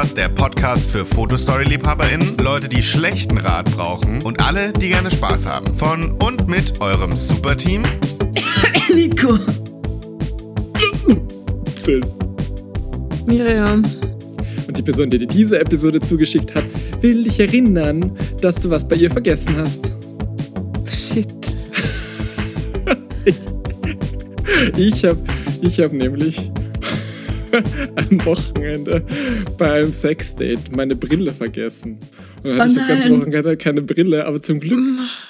Podcast, der Podcast für Fotostory-LiebhaberInnen, Leute, die schlechten Rat brauchen und alle, die gerne Spaß haben. Von und mit eurem Superteam Nico. Phil. Miriam. Und die Person, die dir diese Episode zugeschickt hat, will dich erinnern, dass du was bei ihr vergessen hast. Shit. Ich habe ich hab nämlich am Wochenende beim Sexdate meine Brille vergessen. Und dann hatte Oh ich das ganze. Wochenende keine Brille, aber zum Glück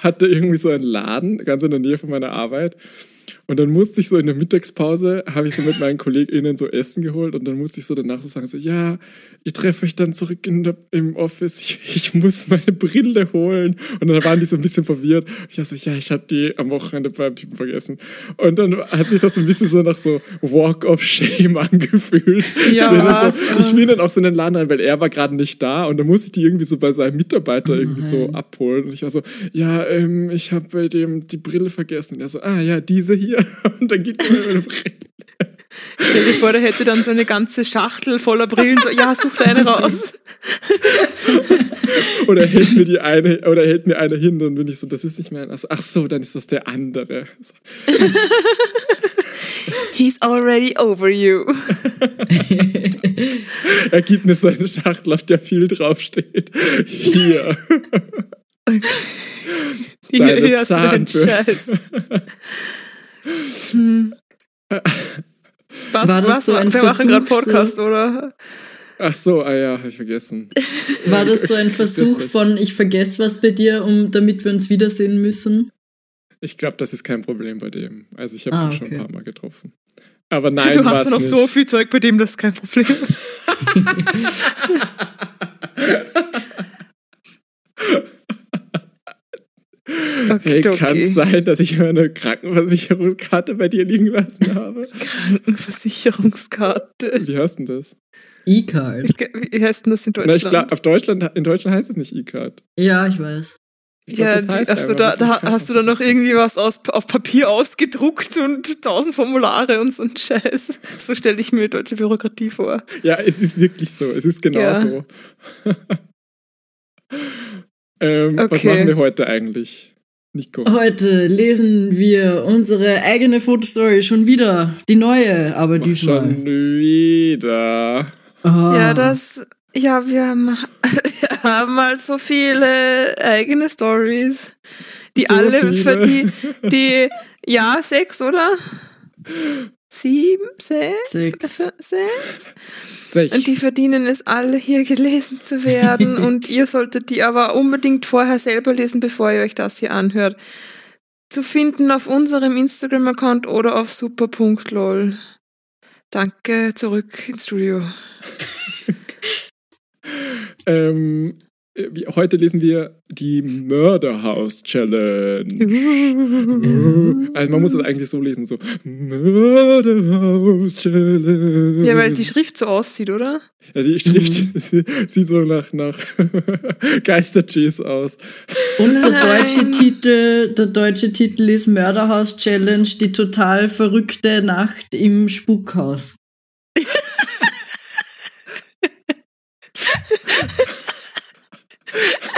hatte irgendwie so ein Laden ganz in der Nähe von meiner Arbeit. Und dann musste ich so in der Mittagspause, habe ich so mit meinen KollegInnen so Essen geholt und dann musste ich so danach so sagen, so, ja, ich treffe euch dann zurück in der, im Office, ich, ich muss meine Brille holen. Und dann waren die so ein bisschen verwirrt. Ich war so, ja, ich habe die am Wochenende beim Typen vergessen. Und dann hat sich das so ein bisschen so nach so Walk of Shame angefühlt. Ja, ich, bin so, ich bin dann auch so in den Laden rein, weil er war gerade nicht da und dann musste ich die irgendwie so bei seinem Mitarbeiter irgendwie so abholen. Und ich war so, ja, ähm, ich habe bei dem die Brille vergessen. Und er so, ah ja, diese hier. Und dann geht er mir meine Brille. Stell dir vor, der hätte dann so eine ganze Schachtel voller Brillen. So, ja, such da eine raus. Oder hält mir die eine, oder hält mir eine hin, dann bin ich so, das ist nicht mein. Also, ach so, dann ist das der andere. So. He's already over you. Er gibt mir so eine Schachtel, auf der viel draufsteht. Hier. Deine Hier Zahnbürste. Scheiß. Hm. Was, War das was, so ein wir machen gerade Versuch, Podcast, oder? Ach so, ah ja, hab ich vergessen. War das so ein Versuch von ich vergesse was bei dir, um damit wir uns wiedersehen müssen? Ich glaube, das ist kein Problem bei dem. Also ich habe Ah, ihn schon okay. ein paar Mal getroffen. Aber nein, du hast noch nicht. so viel Zeug, bei dem das ist kein Problem. Hey, Okay, kann es sein, dass ich meine Krankenversicherungskarte bei dir liegen lassen habe? Krankenversicherungskarte. Wie heißt denn das? E-Card. Wie heißt denn das in Na, ich Deutschland? glaub, auf Deutschland, in Deutschland heißt es nicht E-Card. Ja, ich weiß. Ich glaub, ja, das heißt also einfach da, wirklich da hast du dann noch irgendwie was aus, auf Papier ausgedruckt und tausend Formulare und so ein Scheiß. So stelle ich mir deutsche Bürokratie vor. Ja, es ist wirklich so. Es ist genau Ja. so. ähm, Was Okay. machen wir heute eigentlich? Nico. Heute lesen wir unsere eigene Fotostory schon wieder. Die neue, aber Mach diesmal. Schon wieder. Ah. Ja, das, ja, wir haben, wir haben halt so viele eigene Stories, die So alle viele. für die, die, ja, sechs, oder? Sieben, sechs? Sechs. Sechs? Sech. Und die verdienen es alle, hier gelesen zu werden. und ihr solltet die aber unbedingt vorher selber lesen, bevor ihr euch das hier anhört. Zu finden auf unserem Instagram-Account oder auf super.lol. Danke, zurück ins Studio. ähm, heute lesen wir die Murderhouse Challenge. Also man muss es eigentlich so lesen, so Murderhouse Challenge. Ja, weil die Schrift so aussieht, oder? Ja, die Schrift sie- sieht so nach, nach Geister-Cheese aus. Und der deutsche Titel, der deutsche Titel ist Mörderhaus Challenge, die total verrückte Nacht im Spukhaus.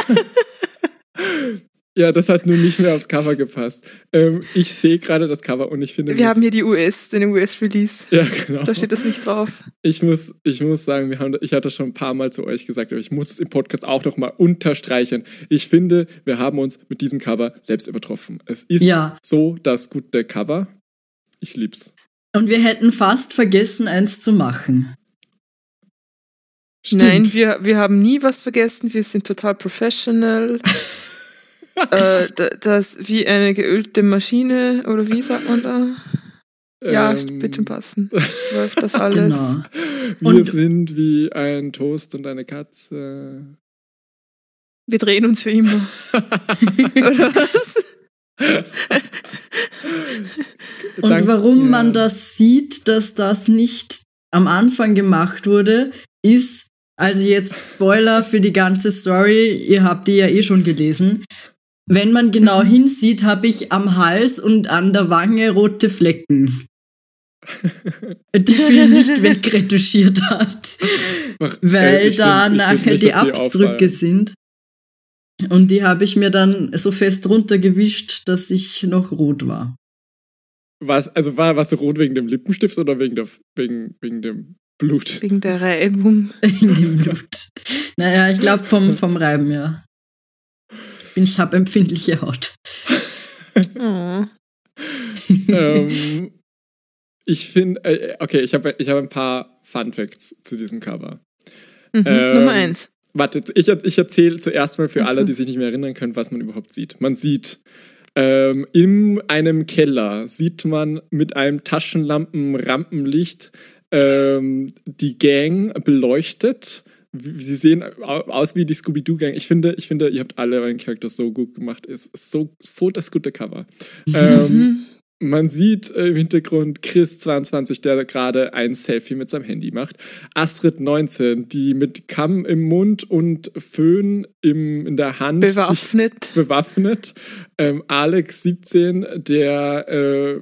Ja, das hat nun nicht mehr aufs Cover gepasst. Ähm, ich sehe gerade das Cover und ich finde. Wir haben hier die US, den US-Release. Ja, genau. Da steht das nicht drauf. Ich muss, ich muss sagen, wir haben, ich hatte das schon ein paar Mal zu euch gesagt, aber ich muss es im Podcast auch noch mal unterstreichen. Ich finde, wir haben uns mit diesem Cover selbst übertroffen. Es ist Ja. so das gute Cover. Ich lieb's. Und wir hätten fast vergessen, eins zu machen. Stimmt. Nein, wir, wir haben nie was vergessen. Wir sind total professional. äh, da- das wie eine geölte Maschine, oder wie sagt man da? Ja, Ähm, schon passen. Läuft das alles. Genau. Wir Und- sind wie ein Toast und eine Katze. Wir drehen uns für immer. oder was? Und Dank- warum ja. man das sieht, dass das nicht am Anfang gemacht wurde, ist, also jetzt Spoiler für die ganze Story, ihr habt die ja eh schon gelesen. Wenn man genau hinsieht, habe ich am Hals und an der Wange rote Flecken. die Phil nicht wegretuschiert hat, weil Äh, ich da find- nachher nicht, die die Abdrücke auffallen. sind. Und die habe ich mir dann so fest runtergewischt, dass ich noch rot war. Was, also war was rot wegen dem Lippenstift oder wegen, der, wegen, wegen dem Blut? Wegen der Reibung. In dem Blut. Naja, ich glaube vom, vom Reiben, ja. Bin- Ich habe empfindliche Haut. Oh. ähm, ich finde, äh, okay, ich habe ich hab ein paar Fun Facts zu diesem Cover. Mhm. Ähm, Nummer eins. Warte, ich, ich erzähle zuerst mal für Ach so. alle, die sich nicht mehr erinnern können, was man überhaupt sieht. Man sieht ähm, in einem Keller sieht man mit einem Taschenlampen-Rampenlicht ähm, die Gang beleuchtet. Sie sehen au- aus wie die Scooby-Doo-Gang. Ich finde, ich finde, ihr habt alle euren Charakter so gut gemacht. Ist so, so das gute Cover. ähm, Mhm. man sieht äh, im Hintergrund Chris 22, der gerade ein Selfie mit seinem Handy macht. Astrid 19, die mit Kamm im Mund und Föhn im, in der Hand Bewaffnet. bewaffnet. Ähm, Alex 17, der äh,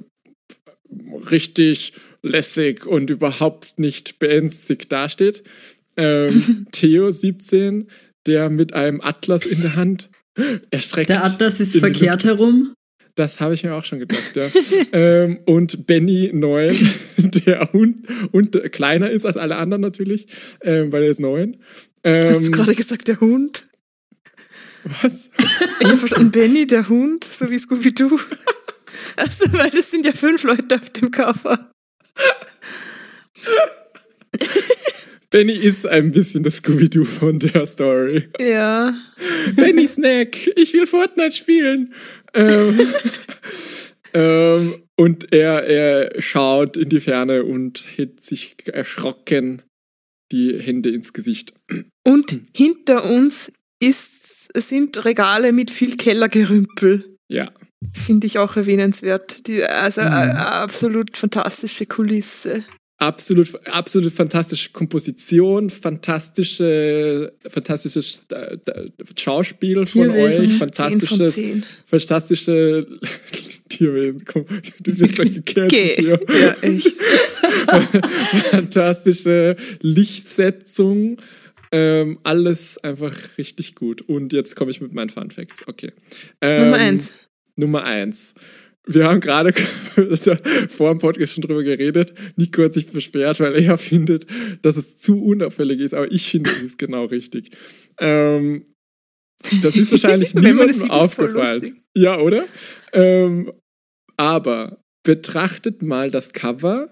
richtig lässig und überhaupt nicht beängstigt dasteht. Ähm, Theo 17, der mit einem Atlas in der Hand erschreckt. Der Atlas ist verkehrt herum. das habe ich mir auch schon gedacht, ja. ähm, und Benny 9, der Hund und kleiner ist als alle anderen natürlich, ähm, weil er ist 9. Hast du Ähm, gerade gesagt, der Hund? was? Ich habe verstanden, Benny, der Hund, so wie Scooby-Doo. Also, weil das sind ja fünf Leute auf dem Cover. Benny ist ein bisschen das Scooby-Doo von der Story. Ja. Benny Snack, ich will Fortnite spielen. Ähm, ähm, und er, er schaut in die Ferne und hält sich erschrocken die Hände ins Gesicht. Und hinter uns ist, sind Regale mit viel Kellergerümpel. Ja. Finde ich auch erwähnenswert. Die, also Mhm. eine absolut fantastische Kulisse. absolut, absolut fantastische Komposition, fantastische, fantastisches äh, äh, Schauspiel von Tierwesen. euch, Zehn von fantastisches, zehn. fantastische Tierwesen. Komm, du wirst gleich Geh. hier. Ja, echt. fantastische Lichtsetzung. Ähm, alles einfach richtig gut. Und jetzt komme ich mit meinen Fun Facts. Okay. Ähm, Nummer eins. Nummer eins. Wir haben gerade vor dem Podcast schon drüber geredet. Nico hat sich beschwert, weil er findet, dass es zu unauffällig ist, aber ich finde, es ist genau richtig. Ähm, das ist wahrscheinlich niemandem sieht, aufgefallen. Ja, oder? Ähm, aber betrachtet mal das Cover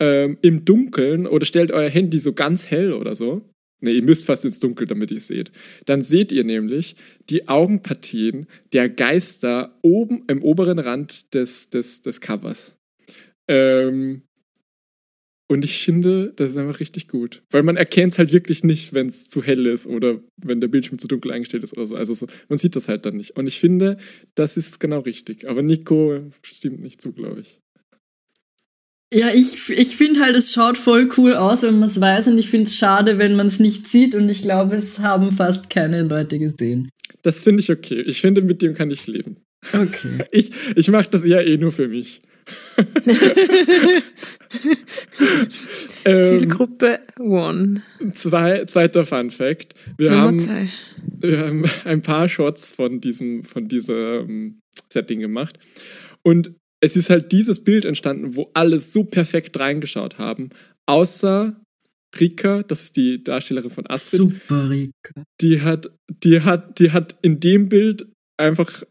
ähm, im Dunkeln oder stellt euer Handy so ganz hell oder so. Ne, ihr müsst fast ins Dunkel, damit ihr seht. Dann seht ihr nämlich die Augenpartien der Geister oben im oberen Rand des, des, des Covers. Ähm, und ich finde, das ist einfach richtig gut. Weil man erkennt es halt wirklich nicht, wenn es zu hell ist oder wenn der Bildschirm zu dunkel eingestellt ist oder so. Also so, man sieht das halt dann nicht. Und ich finde, das ist genau richtig. Aber Nico stimmt nicht zu, glaube ich. Ja, ich, ich finde halt, es schaut voll cool aus, wenn man es weiß und ich finde es schade, wenn man es nicht sieht und ich glaube, es haben fast keine Leute gesehen. Das finde ich okay. Ich finde, mit dem kann ich leben. Okay. Ich, ich mache das ja eh nur für mich. ähm, Zielgruppe One. zwei, zweiter Fun Fact. Wir Nummer haben, zwei. wir haben ein paar Shots von diesem, von diesem Setting gemacht. Und es ist halt dieses Bild entstanden, wo alle so perfekt reingeschaut haben, außer Rika, das ist die Darstellerin von Astrid, Super, Rika. die hat, die hat, die hat in dem Bild einfach,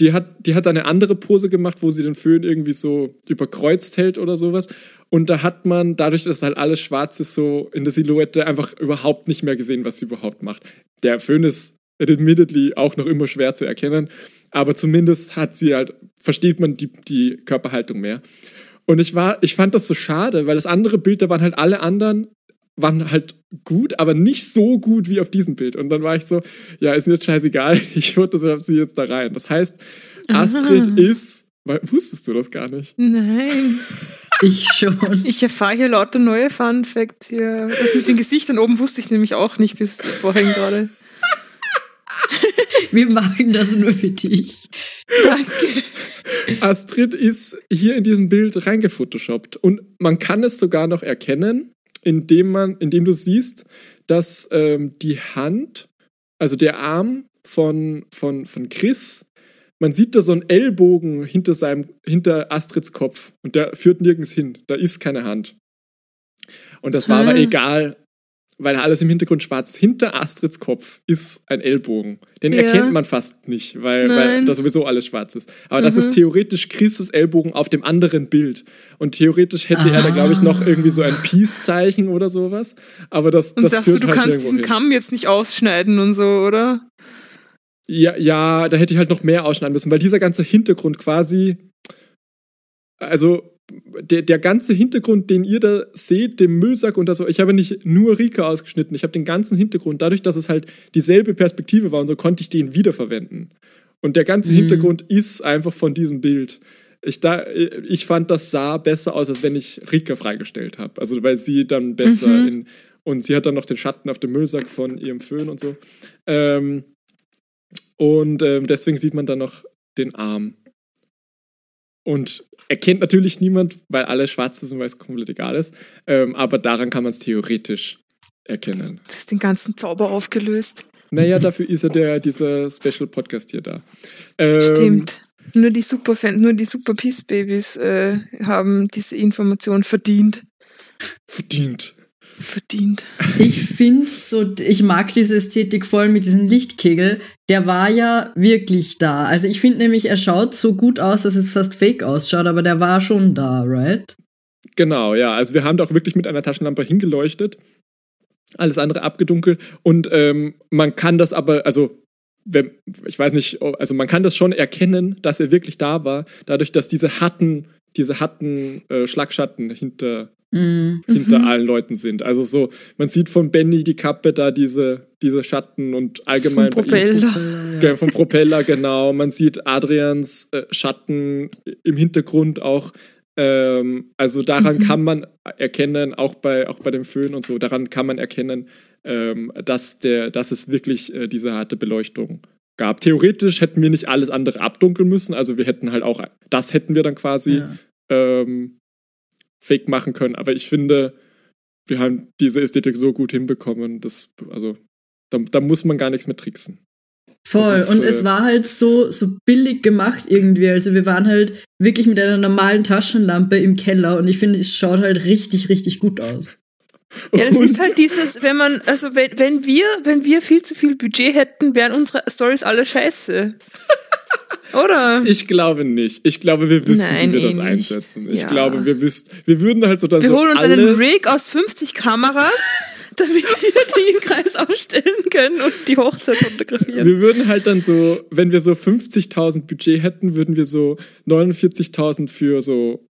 die hat, die hat eine andere Pose gemacht, wo sie den Föhn irgendwie so überkreuzt hält oder sowas. Und da hat man, dadurch, dass halt alles schwarz ist, so in der Silhouette einfach überhaupt nicht mehr gesehen, was sie überhaupt macht. Der Föhn ist admittedly auch noch immer schwer zu erkennen, aber zumindest hat sie halt, versteht man die, die Körperhaltung mehr. Und ich war, ich fand das so schade, weil das andere Bild, da waren halt alle anderen, waren halt gut, aber nicht so gut wie auf diesem Bild. Und dann war ich so, ja, ist mir jetzt scheißegal, ich fotografiere sie jetzt da rein. Das heißt, Astrid Aha. ist, weil, wusstest du das gar nicht? Nein. Ich schon. Ich erfahre hier lauter neue Fun Facts hier. Das mit den Gesichtern oben wusste ich nämlich auch nicht bis vorhin gerade. Wir machen das nur für dich. Danke. Astrid ist hier in diesem Bild reingefotoshoppt und man kann es sogar noch erkennen, indem man, indem du siehst, dass ähm, die Hand, also der Arm von, von, von Chris, man sieht da so einen Ellbogen hinter seinem, hinter Astrids Kopf und der führt nirgends hin. Da ist keine Hand. Und das war aber Ah. egal, weil alles im Hintergrund schwarz ist. Hinter Astrids Kopf ist ein Ellbogen. Den Ja. erkennt man fast nicht, weil, weil da sowieso alles schwarz ist. Aber das Mhm. ist theoretisch Chris' Ellbogen auf dem anderen Bild. Und theoretisch hätte er da, glaube ich, noch irgendwie so ein Peace-Zeichen oder sowas. Aber das, Und das sagst du, du halt kannst diesen hin. Kamm jetzt nicht ausschneiden und so, oder? Ja, ja, da hätte ich halt noch mehr ausschneiden müssen, weil dieser ganze Hintergrund quasi, also der, der ganze Hintergrund, den ihr da seht, dem Müllsack und so, ich habe nicht nur Rika ausgeschnitten, ich habe den ganzen Hintergrund, dadurch, dass es halt dieselbe Perspektive war und so, konnte ich den wiederverwenden. Und der ganze Mhm. Hintergrund ist einfach von diesem Bild. Ich, da, ich fand, das sah besser aus, als wenn ich Rika freigestellt habe. Also, weil sie dann besser Mhm. in. Und sie hat dann noch den Schatten auf dem Müllsack von ihrem Föhn und so. Ähm, und ähm, deswegen sieht man dann noch den Arm. Und erkennt natürlich niemand, weil alles schwarz ist und weil es komplett egal ist. Ähm, aber daran kann man es theoretisch erkennen. Das ist den ganzen Zauber aufgelöst. Naja, dafür ist ja der, dieser Special Podcast hier da. Ähm, Stimmt. Nur die Superfan, nur die Super Peace Babys äh, haben diese Information verdient. Verdient. Verdient. Ich finde so, ich mag diese Ästhetik voll mit diesem Lichtkegel. Der war ja wirklich da. Also ich finde nämlich, er schaut so gut aus, dass es fast fake ausschaut, aber der war schon da, right? Genau, ja. Also wir haben da auch wirklich mit einer Taschenlampe hingeleuchtet. Alles andere abgedunkelt. Und ähm, man kann das aber, also wenn, ich weiß nicht, oh, also man kann das schon erkennen, dass er wirklich da war, dadurch, dass diese harten, diese harten äh, Schlagschatten hinter, Mm. hinter allen Leuten sind. Also so, man sieht von Benny die Kappe da diese, diese Schatten und allgemein Vom ihm- Propeller. Ge- vom Propeller, genau. Man sieht Adrians äh, Schatten im Hintergrund auch. Ähm, also daran Mhm. kann man erkennen, auch bei, auch bei dem Föhn und so, daran kann man erkennen, ähm, dass, der, dass es wirklich äh, diese harte Beleuchtung gab. Theoretisch hätten wir nicht alles andere abdunkeln müssen. Also wir hätten halt auch, das hätten wir dann quasi Ja. ähm, fake machen können. Aber ich finde, wir haben diese Ästhetik so gut hinbekommen, dass, also, da, da muss man gar nichts mehr tricksen. Voll. Ist, und äh, es war halt so, so billig gemacht irgendwie. Also wir waren halt wirklich mit einer normalen Taschenlampe im Keller und ich finde, es schaut halt richtig, richtig gut aus. Ja, das Und- ist halt dieses, wenn man, also wenn, wenn wir, wenn wir viel zu viel Budget hätten, wären unsere Stories alle scheiße. Oder? Ich glaube nicht. Ich glaube, wir wüssten, Nein, wie wir das eh nicht. einsetzen. Ich Ja. glaube, wir wüssten, wir würden halt so dann Wir so holen uns alles, einen Rig aus 50 Kameras, damit wir die im Kreis aufstellen können und die Hochzeit fotografieren. wir würden halt dann so, wenn wir so 50.000 Budget hätten, würden wir so 49.000 für so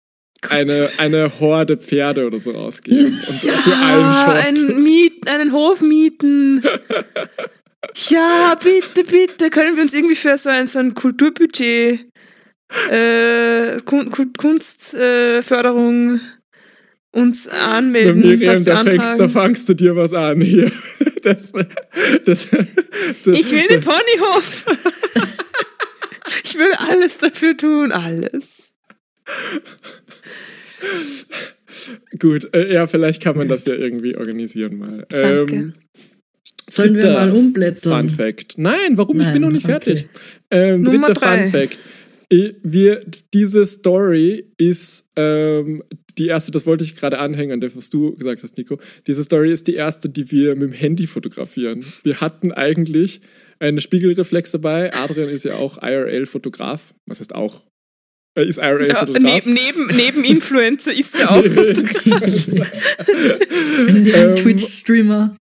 eine, eine Horde Pferde oder so ausgeben. Und so für einen Shot. einen, Miet, einen Hof mieten. Ja, bitte, bitte, können wir uns irgendwie für so ein, so ein Kulturbudget, äh, Kun Kun Kunstförderung uns Na, anmelden, Miriam, das da fängst, da fangst du dir was an hier. Das, das, das, Ich will den Ponyhof. ich will alles dafür tun, alles. Gut, äh, ja, vielleicht kann man das ja irgendwie organisieren mal. Danke. Ähm, Sollen wir mal umblättern? Fun Fact. Nein, warum? ich Nein, bin noch nicht fertig. okay. Ähm, Nummer dritter drei. Fun Fact. Eh, Wir, diese Story ist ähm, die erste, das wollte ich gerade anhängen an das, was du gesagt hast, Nico. Diese Story ist die erste, die wir mit dem Handy fotografieren. Wir hatten eigentlich eine Spiegelreflex dabei. Adrian ist ja auch IRL-Fotograf. Was heißt auch? Er ist Ja, IRL-Fotograf. neben, neben, neben Influencer ist er auch Fotograf. In den Ähm, Twitch-Streamer.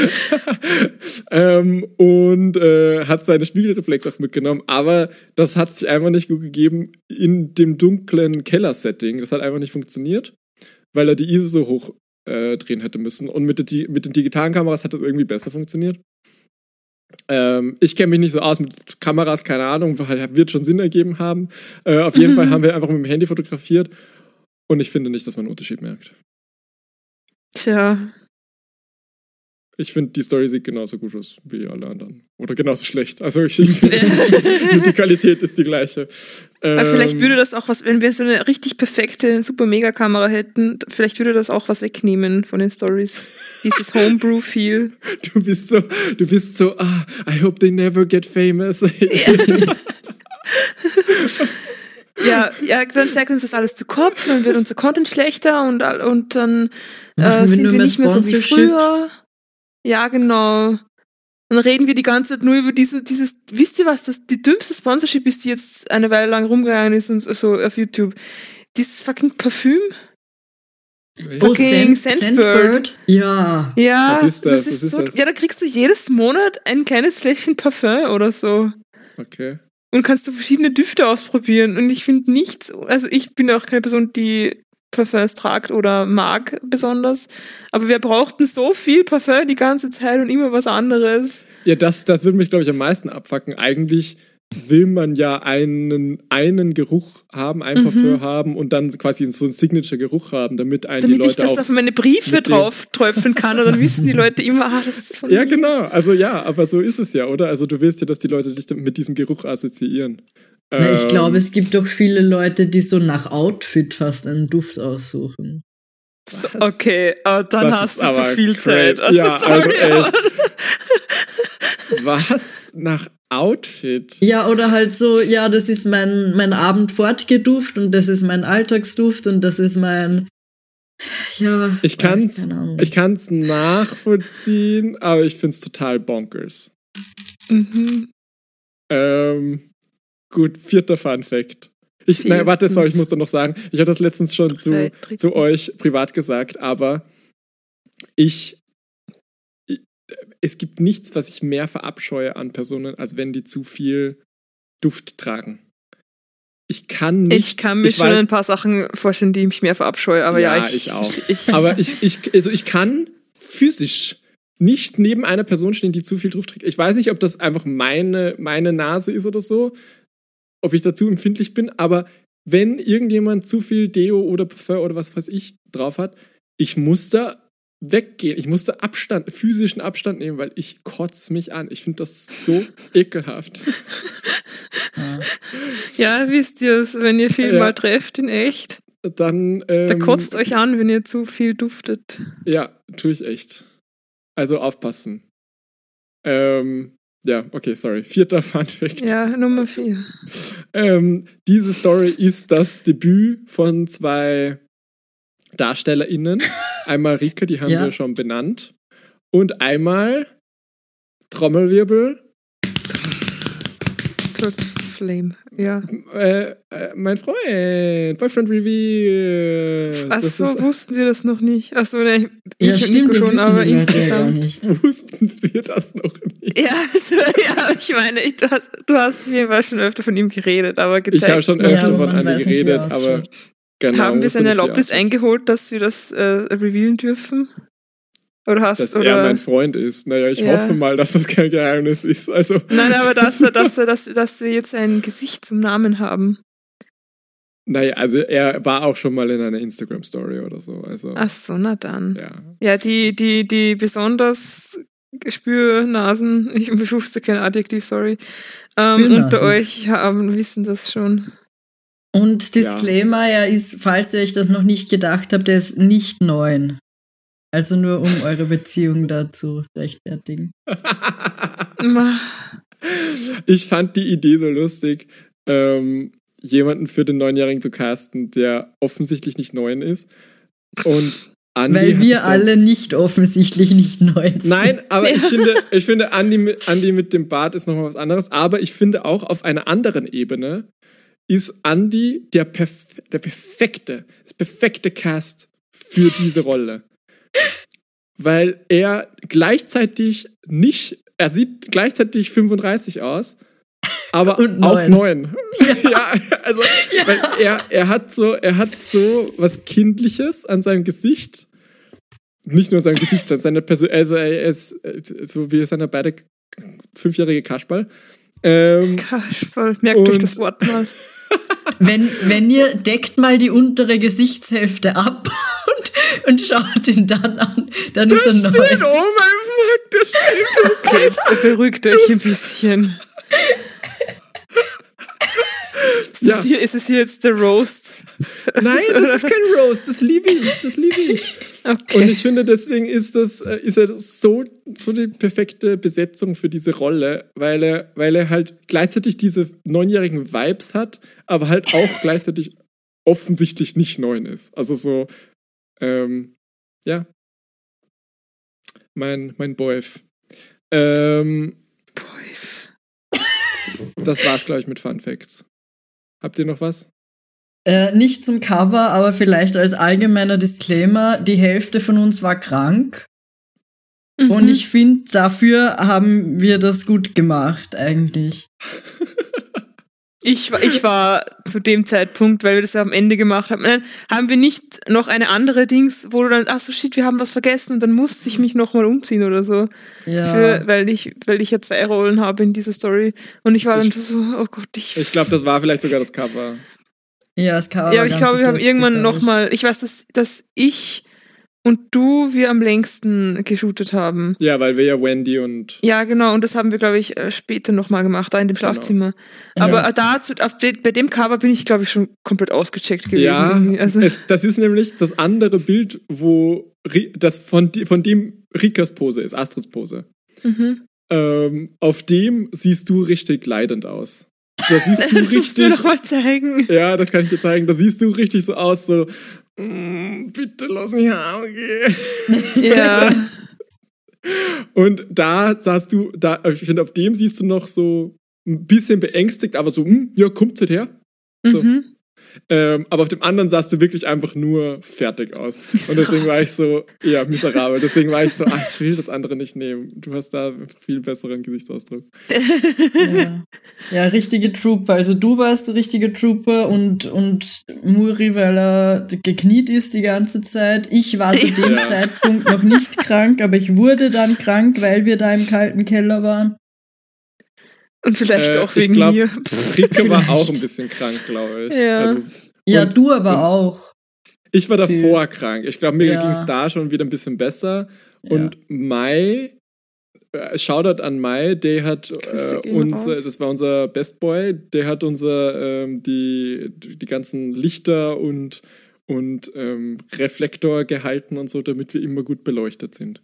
ähm, und äh, hat seine Spiegelreflex auch mitgenommen, aber das hat sich einfach nicht gut gegeben in dem dunklen Keller-Setting. Das hat einfach nicht funktioniert, weil er die ISO so hoch äh, drehen hätte müssen. Und mit, der, mit den digitalen Kameras hat das irgendwie besser funktioniert. Ähm, ich kenne mich nicht so aus mit Kameras, keine Ahnung, weil- wird schon Sinn ergeben haben. Äh, auf jeden Fall haben wir einfach mit dem Handy fotografiert und ich finde nicht, dass man einen Unterschied merkt. Tja, ich finde, die Story sieht genauso gut aus wie alle anderen. Oder genauso schlecht. Also ich, die Qualität ist die gleiche. Aber vielleicht Ähm, würde das auch was, wenn wir so eine richtig perfekte Super-Mega-Kamera hätten, vielleicht würde das auch was wegnehmen von den Stories. Dieses Homebrew-Feel. Du bist so, du bist so, ah, I hope they never get famous. Ja, ja, dann steigt uns das alles zu Kopf, dann wird unser Content schlechter und, und dann äh, wir sind wir nicht mehr so wie früher. Ja, genau. Dann reden wir die ganze Zeit nur über diese, dieses, wisst ihr was, das die dümmste Sponsorship ist, die jetzt eine Weile lang rumgegangen ist und so auf YouTube. Dieses fucking Parfüm. Oh, Fucking Sand- Sandbird. Ja. Ja, Was ist das? das Was ist ist so. das? Ja, da kriegst du jedes Monat ein kleines Fläschchen Parfüm oder so. Okay. Und kannst du verschiedene Düfte ausprobieren. Und ich finde nichts, also ich bin auch keine Person, die Parfums tragt oder mag besonders. Aber wir brauchten so viel Parfum die ganze Zeit und immer was anderes. Ja, das, das würde mich, glaube ich, am meisten abfacken. Eigentlich will man ja einen, einen Geruch haben, ein Parfum haben und dann quasi so einen Signature-Geruch haben, damit einen Damit die ich Leute das auch... auf meine Briefe drauf träufeln kann. Und dann wissen die Leute immer, ah, das ist von Ja, mir. genau. Also ja, aber so ist es ja, oder? Also du willst ja, dass die Leute dich mit diesem Geruch assoziieren. Na, ich Ähm, glaube, es gibt doch viele Leute, die so nach Outfit fast einen Duft aussuchen. So, okay, aber dann Das hast du zu viel cra- Zeit. Also, Ja, sorry, also echt. Was? Nach Outfit? Ja, oder halt so, ja, das ist mein, mein Abendfortgeduft und das ist mein Alltagsduft und das ist mein, ja. Ich kann's, keine Ahnung. ich kann's nachvollziehen, aber ich find's total bonkers. Mhm. Ähm, gut, vierter Fun Fact. Ich, nein, warte, sorry, ich muss da noch sagen. Ich hatte das letztens schon zu, drittens. zu euch privat gesagt, aber ich, ich, es gibt nichts, was ich mehr verabscheue an Personen, als wenn die zu viel Duft tragen. Ich kann nicht. Ich kann mir ich schon weiß- ein paar Sachen vorstellen, die ich mehr verabscheue, aber ja, Ja, ich, ich auch. Ich, Aber ich, ich, also ich kann physisch nicht neben einer Person stehen, die zu viel Duft trägt. Ich weiß nicht, ob das einfach meine, meine Nase ist oder so, ob ich dazu empfindlich bin, aber wenn irgendjemand zu viel Deo oder Parfum oder was weiß ich drauf hat, ich muss da weggehen. Ich muss da Abstand, physischen Abstand nehmen, weil ich kotze mich an. Ich finde das so ekelhaft. ja, wisst ihr es, wenn ihr viel Ja. mal trefft in echt, Dann. Ähm, da kotzt euch an, wenn ihr zu viel duftet. Ja, tue ich echt. Also aufpassen. Ähm, ja, okay, sorry. Vierter Fun Fact. Ja, Nummer vier. Ähm, diese Story ist das Debüt von zwei DarstellerInnen. Einmal Rika, die haben Ja. wir schon benannt. Und einmal Trommelwirbel, Gott, Flame. Ja. äh, äh, mein Freund, Boyfriend Reveal. Ach Das so, ist- wussten wir das noch nicht. Ach so, ne, ich ja, und stimmt, schon, aber ja insgesamt. Wussten wir das noch nicht? Ja, also, ja, ich meine, ich, du, hast, du hast auf jeden Fall schon öfter von ihm geredet, aber Ich gezeigt. habe schon Ja, öfter aber von wie geredet, er aber genau. Haben wir seine er Erlaubnis eingeholt, dass wir das äh, revealen dürfen? Oder hast dass oder er mein Freund ist. Naja, ich Ja. hoffe mal, dass das kein Geheimnis ist. Also, Nein, aber dass, dass, dass, dass wir jetzt ein Gesicht zum Namen haben. naja, also er war auch schon mal in einer Instagram-Story oder so. Also, Ach so, na dann. ja. Ja, die, die, die besonders Spürnasen, ich wusste kein Adjektiv, sorry, ähm, unter euch haben, wissen das schon. Und Disclaimer, er ist, falls ihr euch das noch nicht gedacht habt, er ist nicht neun. Also nur um eure Beziehung dazu rechtfertigen. Ich fand die Idee so lustig, ähm, jemanden für den Neunjährigen zu casten, der offensichtlich nicht neun ist. Und Andi Weil wir alle nicht offensichtlich nicht neun sind. Nein, aber ich finde, ich finde Andi, mit- Andi mit dem Bart ist nochmal was anderes. Aber ich finde auch auf einer anderen Ebene ist Andi der, perf der perfekte, das perfekte Cast für diese Rolle. Weil er gleichzeitig nicht, er sieht gleichzeitig 35 aus, aber Und auch neun. neun. Ja, also Weil er, er hat so, er hat so was Kindliches an seinem Gesicht. Nicht nur sein Gesicht, an seiner Person, also er ist so wie seine beide fünfjährige Kasperl. Ähm, Kasperl, merkt euch das Wort mal. Wenn, wenn ihr deckt mal die untere Gesichtshälfte ab und schaut ihn dann an. Dann ist er neu. oh mein Fuck, das stimmt. Okay, jetzt beruhigt euch ein bisschen. Ist, Ja. das hier, ist es hier jetzt der Roast? Nein, das ist kein Roast, das liebe ich, das liebe ich. Okay. Und ich finde, deswegen ist das, äh, ist er so, so die perfekte Besetzung für diese Rolle, weil er, weil er halt gleichzeitig diese neunjährigen Vibes hat, aber halt auch gleichzeitig offensichtlich nicht neun ist. Also so, ähm, ja. Mein, mein Boyf. Ähm, das war's, glaube ich, mit Fun Facts. Habt ihr noch was? Äh, nicht zum Cover, aber vielleicht als allgemeiner Disclaimer, die Hälfte von uns war krank. Mhm. Und ich finde, dafür haben wir das gut gemacht, eigentlich. Ich, war- ich war zu dem Zeitpunkt, weil wir das ja am Ende gemacht haben, nein, haben wir nicht noch eine andere Dings, wo du dann, ach so shit, wir haben was vergessen und dann musste ich mich nochmal umziehen oder so. Ja. Für, weil ich, weil ich ja zwei Rollen habe in dieser Story. Und ich war dann so, oh Gott, ich. Ich glaube, das war vielleicht sogar das Cover. ja, das Cover. ja, aber ich glaube, wir haben irgendwann ich. nochmal, ich weiß, dass, dass ich und du wir am längsten geshootet haben. Ja, weil wir ja Wendy und Ja, genau, und das haben wir, glaube ich, äh, später nochmal gemacht, da in dem Genau. Schlafzimmer. Aber äh, da, zu, auf, de- bei dem Cover bin ich, glaube ich, schon komplett ausgecheckt gewesen. Ja, also, es, das ist nämlich das andere Bild, wo das von, von dem Rikas Pose ist, Astrids Pose. mhm. Ähm, auf dem siehst du richtig leidend aus. Da siehst du Das musst du richtig. noch mal zeigen. Ja, das kann ich dir zeigen. Da siehst du richtig so aus, so. "Mm, bitte lass mich heimgehen. Ja. Und da sahst du, da, ich finde, auf dem siehst du noch so ein bisschen beängstigt, aber so, "Hm, ja, kommt halt her. So. Mhm. Ähm, aber auf dem anderen sahst du wirklich einfach nur fertig aus. Und deswegen war ich so, ja, miserabel. Deswegen war ich so, ach, ich will das andere nicht nehmen. Du hast da einen viel besseren Gesichtsausdruck. Ja. ja, richtige Trooper. Also du warst der richtige Trooper und, und Muri, weil er gekniet ist die ganze Zeit. Ich war zu dem Ja. Zeitpunkt noch nicht krank, aber ich wurde dann krank, weil wir da im kalten Keller waren. Und vielleicht Äh, auch ich wegen glaub- mir. Rika war auch ein bisschen krank, glaube ich. Ja. Also, Ja, du aber auch. ich war davor krank. Ich glaube, mir Ja. ging es da schon wieder ein bisschen besser. Ja. Und Mai, äh, Shoutout an Mai, der hat äh, uns, raus. das war unser Best Boy, der hat unser, ähm, die, die ganzen Lichter und, und ähm, Reflektor gehalten und so, damit wir immer gut beleuchtet sind.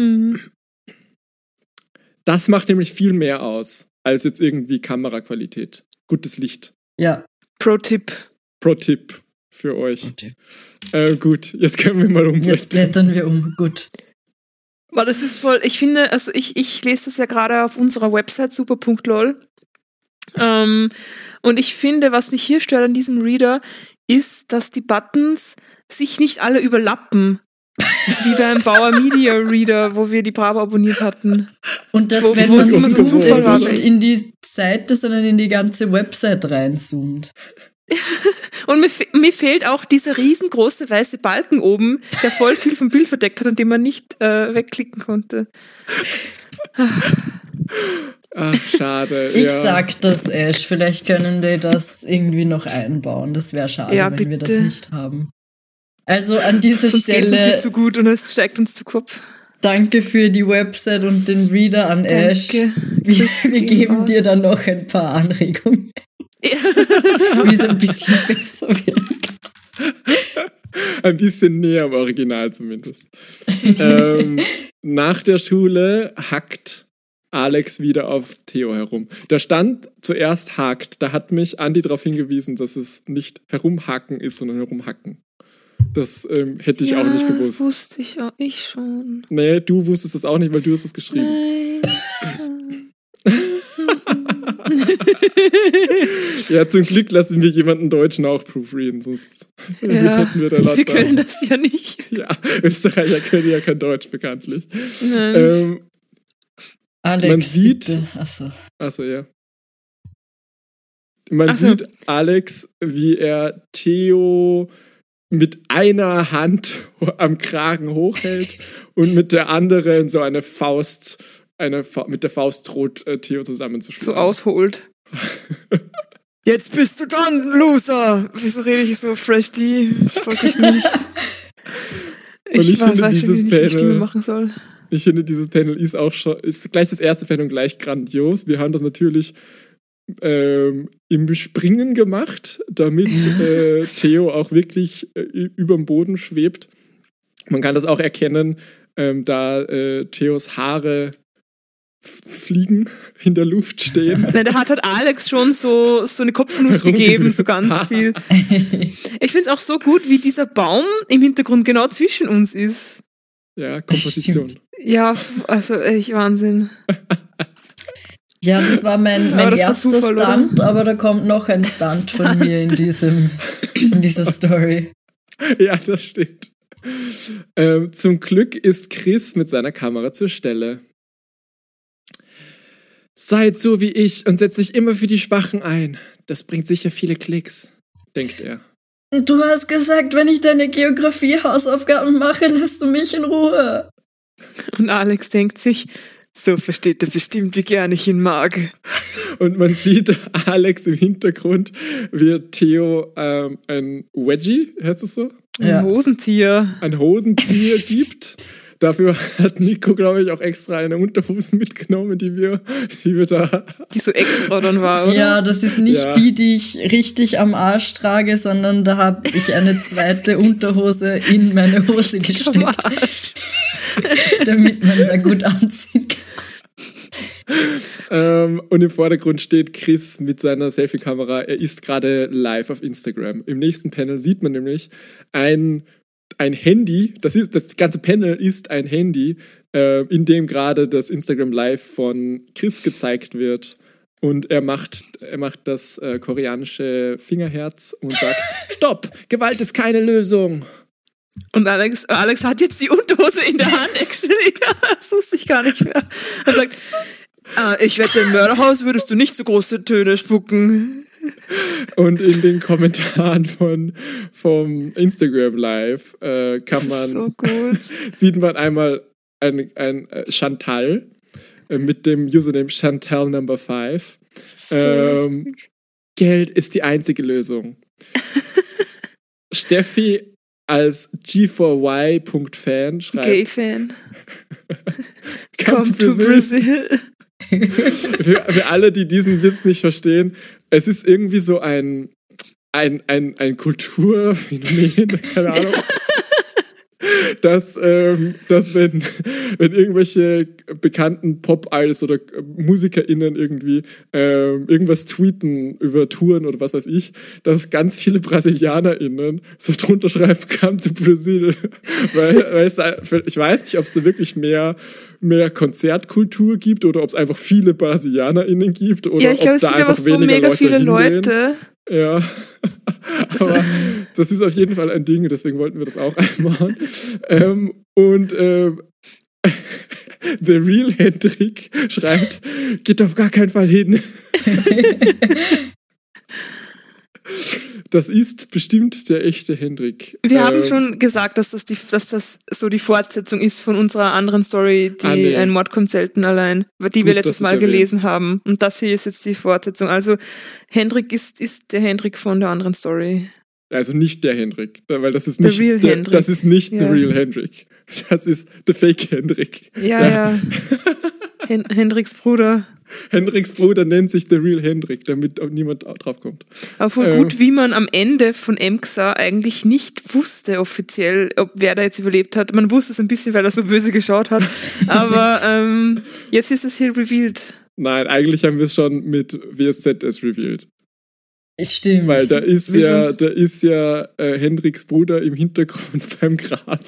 Mhm. Das macht nämlich viel mehr aus, als jetzt irgendwie Kameraqualität. Gutes Licht. Ja. Pro-Tipp. Pro-Tipp für euch. Äh, gut, jetzt können wir mal Jetzt umblättern. blättern wir um. Gut. Weil das ist voll, ich finde, also ich, ich lese das ja gerade auf unserer Website super.lol. Ähm, und ich finde, was mich hier stört an diesem Reader, ist, dass die Buttons sich nicht alle überlappen. Wie beim Bauer Media Reader, wo wir die Bravo abonniert hatten. Und dass, Wo- wenn wo man es immer so zoomt, nicht in die Seite, sondern in die ganze Website reinzoomt. Und mir, fe- mir fehlt auch dieser riesengroße weiße Balken oben, der voll viel vom Bild verdeckt hat und den man nicht äh, wegklicken konnte. Ach, schade. Ich ja. sag das, Ash. Vielleicht können die das irgendwie noch einbauen. Das wäre schade, Ja, wenn wir das bitte. nicht haben. Also an dieser Sonst es uns Stelle hier zu gut und es steigt uns zu Kopf. danke für die Website und den Reader an Ash. Danke. Wir, Grüße wir gehen geben dir dann noch ein paar Anregungen, Ja. wie es ein bisschen besser wird. Ein bisschen näher am Original zumindest. ähm, nach der Schule hackt Alex wieder auf Theo herum. Da stand zuerst hakt. Da hat mich Andi darauf hingewiesen, dass es nicht herumhaken ist, sondern herumhacken. Das ähm, hätte ich auch nicht gewusst. wusste ich auch ich schon. Nee, du wusstest das auch nicht, weil du hast es geschrieben. Nein. Ja, zum Glück lassen wir jemanden Deutschen auch proofreaden, sonst Ja. hätten wir da. Wir können das ja nicht. ja, Österreicher können ja kein Deutsch, bekanntlich. Nein. Ähm, Alex, Man sieht- bitte. Achso. Achso, ja. Man Ach so. sieht Alex, wie er Theo mit einer Hand am Kragen hochhält und mit der anderen so eine Faust, eine Fa mit der Faust droht, äh, Theo so zusammenzuschlagen. ausholt. Jetzt bist du dran, Loser! Wieso rede ich so fresh die? Sollte ich nicht. Ich, ich finde weiß schon, wie dieses ich die Stimme machen soll. Ich finde, dieses Panel ist auch schon, ist gleich das erste Panel gleich grandios. Wir haben das natürlich ähm, im Springen gemacht, damit äh, Theo auch wirklich äh, über dem Boden schwebt. Man kann das auch erkennen, ähm, da äh, Theos Haare fliegen, in der Luft stehen. Nein, da hat halt Alex schon so, so eine Kopfnuss gegeben, so ganz viel. Ich finde es auch so gut, wie dieser Baum im Hintergrund genau zwischen uns ist. Ja, Komposition. Ja, also echt Wahnsinn. Ja, das war mein, mein das war erster? Stunt, aber da kommt noch ein Stunt von mir in, diesem, in dieser Story. Ja, das stimmt. Ähm, zum Glück ist Chris mit seiner Kamera zur Stelle. Seid so wie ich und setzt dich immer für die Schwachen ein. Das bringt sicher viele Klicks, denkt er. Du hast gesagt, wenn ich deine Geografie-Hausaufgaben mache, lässt du mich in Ruhe. Und Alex denkt sich, so versteht er bestimmt, wie gern ich ihn mag. Und man sieht Alex im Hintergrund, wie Theo ähm, ein Wedgie, heißt es so? Ja. Ein Hosenzieher. Ein Hosenzieher gibt. Dafür hat Nico, glaube ich, auch extra eine Unterhose mitgenommen, die wir, die wir da Die so extra dann war, oder? Ja, das ist nicht Ja. die, die ich richtig am Arsch trage, sondern da habe ich eine zweite Unterhose in meine Hose Am gesteckt, Arsch. damit man da gut anziehen kann. Ähm, und im Vordergrund steht Chris mit seiner Selfie-Kamera. Er ist gerade live auf Instagram. Im nächsten Panel sieht man nämlich ein, ein Handy. Das, ist, das ganze Panel ist ein Handy, äh, in dem gerade das Instagram Live von Chris gezeigt wird. Und er macht, er macht das äh, koreanische Fingerherz und sagt: Stopp! Gewalt ist keine Lösung! Und Alex, Alex hat jetzt die Unterhose in der Hand, actually. das wusste ich gar nicht mehr. Und sagt, ah, ich wette, im Mörderhaus würdest du nicht so große Töne spucken. Und in den Kommentaren von, vom Instagram Live äh, kann man. So sieht man einmal ein, ein äh, Chantal äh, mit dem Username Chantal Number 5. So Ähm. Geld ist die einzige Lösung. Steffi als G4Y.fan schreibt, Gay-Fan. come, to Brazil. Brazil. Für, für alle, die diesen Witz nicht verstehen, es ist irgendwie so ein, ein, ein, ein Kulturphänomen, keine Ahnung. dass, ähm, dass wenn, wenn irgendwelche bekannten Pop-Idols oder MusikerInnen irgendwie ähm, irgendwas tweeten über Touren oder was weiß ich, dass ganz viele BrasilianerInnen so drunter schreiben, come to Brazil. weil, weil es, ich weiß nicht, ob es da wirklich mehr, mehr Konzertkultur gibt oder ob es einfach viele BrasilianerInnen gibt oder Ja, ich glaube, es gibt einfach einfach so mega Leute viele hingehen. Leute. Ja. Aber das ist auf jeden Fall ein Ding, deswegen wollten wir das auch einbauen. ähm, und ähm, The Real Hendrik schreibt, geht auf gar keinen Fall hin. Das ist bestimmt der echte Hendrik. Wir haben Ähm, schon gesagt, dass das, die, dass das so die Fortsetzung ist von unserer anderen Story, die Ah, nee. ein Mord kommt selten allein, die wir Gut, letztes dass Mal gelesen haben. Und das hier ist jetzt die Fortsetzung. Also Hendrik ist, ist der Hendrik von der anderen Story. Also nicht der Hendrik, weil das ist The nicht real der, Hendrik. das ist nicht Ja. the real Hendrik. Das ist the fake Hendrik. Ja, ja. Hen Hendriks Bruder. Hendriks Bruder nennt sich the real Hendrik, damit auch niemand drauf kommt. Aber voll Äh. gut, wie man am Ende von Emxa eigentlich nicht wusste offiziell, ob wer da jetzt überlebt hat. Man wusste es ein bisschen, weil er so böse geschaut hat. Aber ähm, jetzt ist es hier revealed. Nein, eigentlich haben wir es schon mit WSZS revealed. Es stimmt. Weil da ist ja, da ist ja äh, Hendriks Bruder im Hintergrund beim Grab.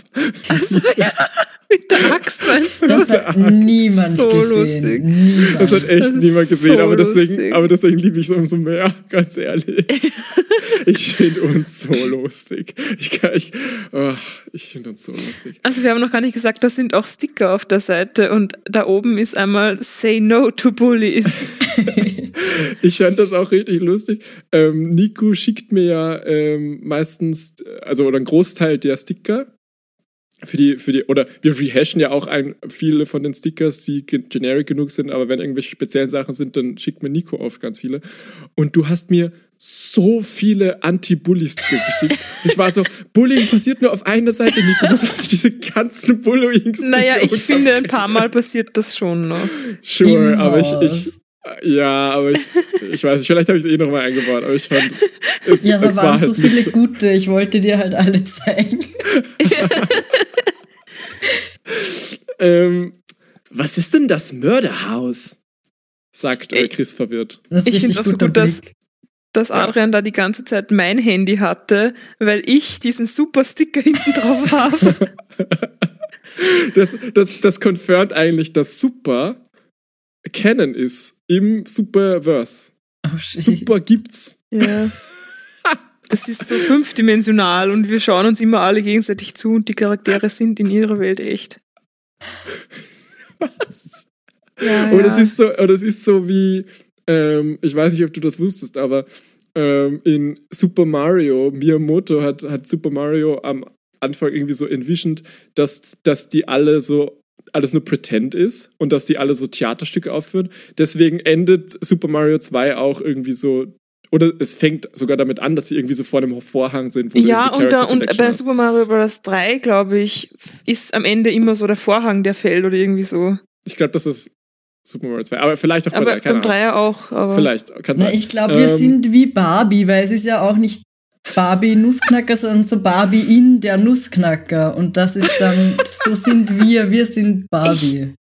Also, ja, mit der Axt meinst du? das hat niemand So gesehen. lustig. Niemand. Das hat echt Das niemand gesehen, so aber deswegen, lustig. aber deswegen liebe ich es umso mehr, ganz ehrlich. ich finde uns so lustig. Ich, ich, oh, ich finde uns so lustig. Also wir haben noch gar nicht gesagt, da sind auch Sticker auf der Seite und da oben ist einmal Say No to Bullies. Ich fand das auch richtig lustig. Ähm, Nico schickt mir ja ähm, meistens, also oder einen Großteil der Sticker. Für die, für die, oder wir rehashen ja auch ein, viele von den Stickers, die ge- generic genug sind, aber wenn irgendwelche speziellen Sachen sind, dann schickt mir Nico oft ganz viele. Und du hast mir so viele Anti-Bully-Sticker geschickt. Ich war so, Bullying passiert nur auf einer Seite, Nico, muss ich diese ganzen Bullying-Sticker Naja, ich finde, ein paar Mal passiert das schon noch. Sure, aber ich, ich ja, aber ich, ich weiß nicht, vielleicht habe ich es eh nochmal eingebaut, aber ich fand, es, Ja, da es waren war so halt viele nicht. gute. Ich wollte dir halt alle zeigen. Ähm, was ist denn das Mörderhaus? sagt äh, Chris verwirrt. Ich finde es auch so gut, dass, dass Adrian da die ganze Zeit mein Handy hatte, weil ich diesen super Sticker hinten drauf habe. Das, das, das confirmt eigentlich, dass Super Canon ist im Superverse. Oh. Super gibt's. Ja. Das ist so fünfdimensional und wir schauen uns immer alle gegenseitig zu und die Charaktere sind in ihrer Welt echt. Was? Ja, Und ja. es ist so, und es ist so wie, ähm, ich weiß nicht, ob du das wusstest, aber ähm, in Super Mario, Miyamoto hat, hat Super Mario am Anfang irgendwie so envisioned, dass, dass die alle so alles nur Pretend ist und dass die alle so Theaterstücke aufführen. Deswegen endet Super Mario 2 auch irgendwie so, oder es fängt sogar damit an, dass sie irgendwie so vor einem Vorhang sind. Ja, und, da, und bei hast. Super Mario Bros. 3, glaube ich, ist am Ende immer so der Vorhang, der fällt oder irgendwie so. Ich glaube, das ist Super Mario 2, aber vielleicht auch bei Aber drei, keine beim Ahnung. Dreier auch. Aber Vielleicht, kann Na, sein. ich glaube, wir Ähm, sind wie Barbie, weil es ist ja auch nicht Barbie Nussknacker, sondern so Barbie in der Nussknacker. Und das ist dann, so sind wir, wir sind Barbie.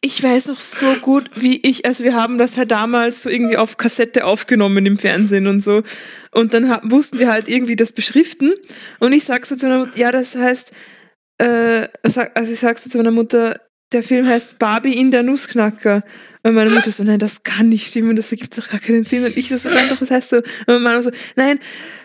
Ich weiß noch so gut, wie ich, also wir haben das halt damals so irgendwie auf Kassette aufgenommen im Fernsehen und so. Und dann ha- mussten wir halt irgendwie das beschriften. Und ich sag so zu meiner Mutter, ja, das heißt, äh, also ich sag so zu meiner Mutter, der Film heißt Barbie in der Nussknacker. Und meine Mutter so, nein, das kann nicht stimmen, das ergibt doch gar keinen Sinn. Und ich so, nein, doch, das heißt so. Und meine Mama so, nein,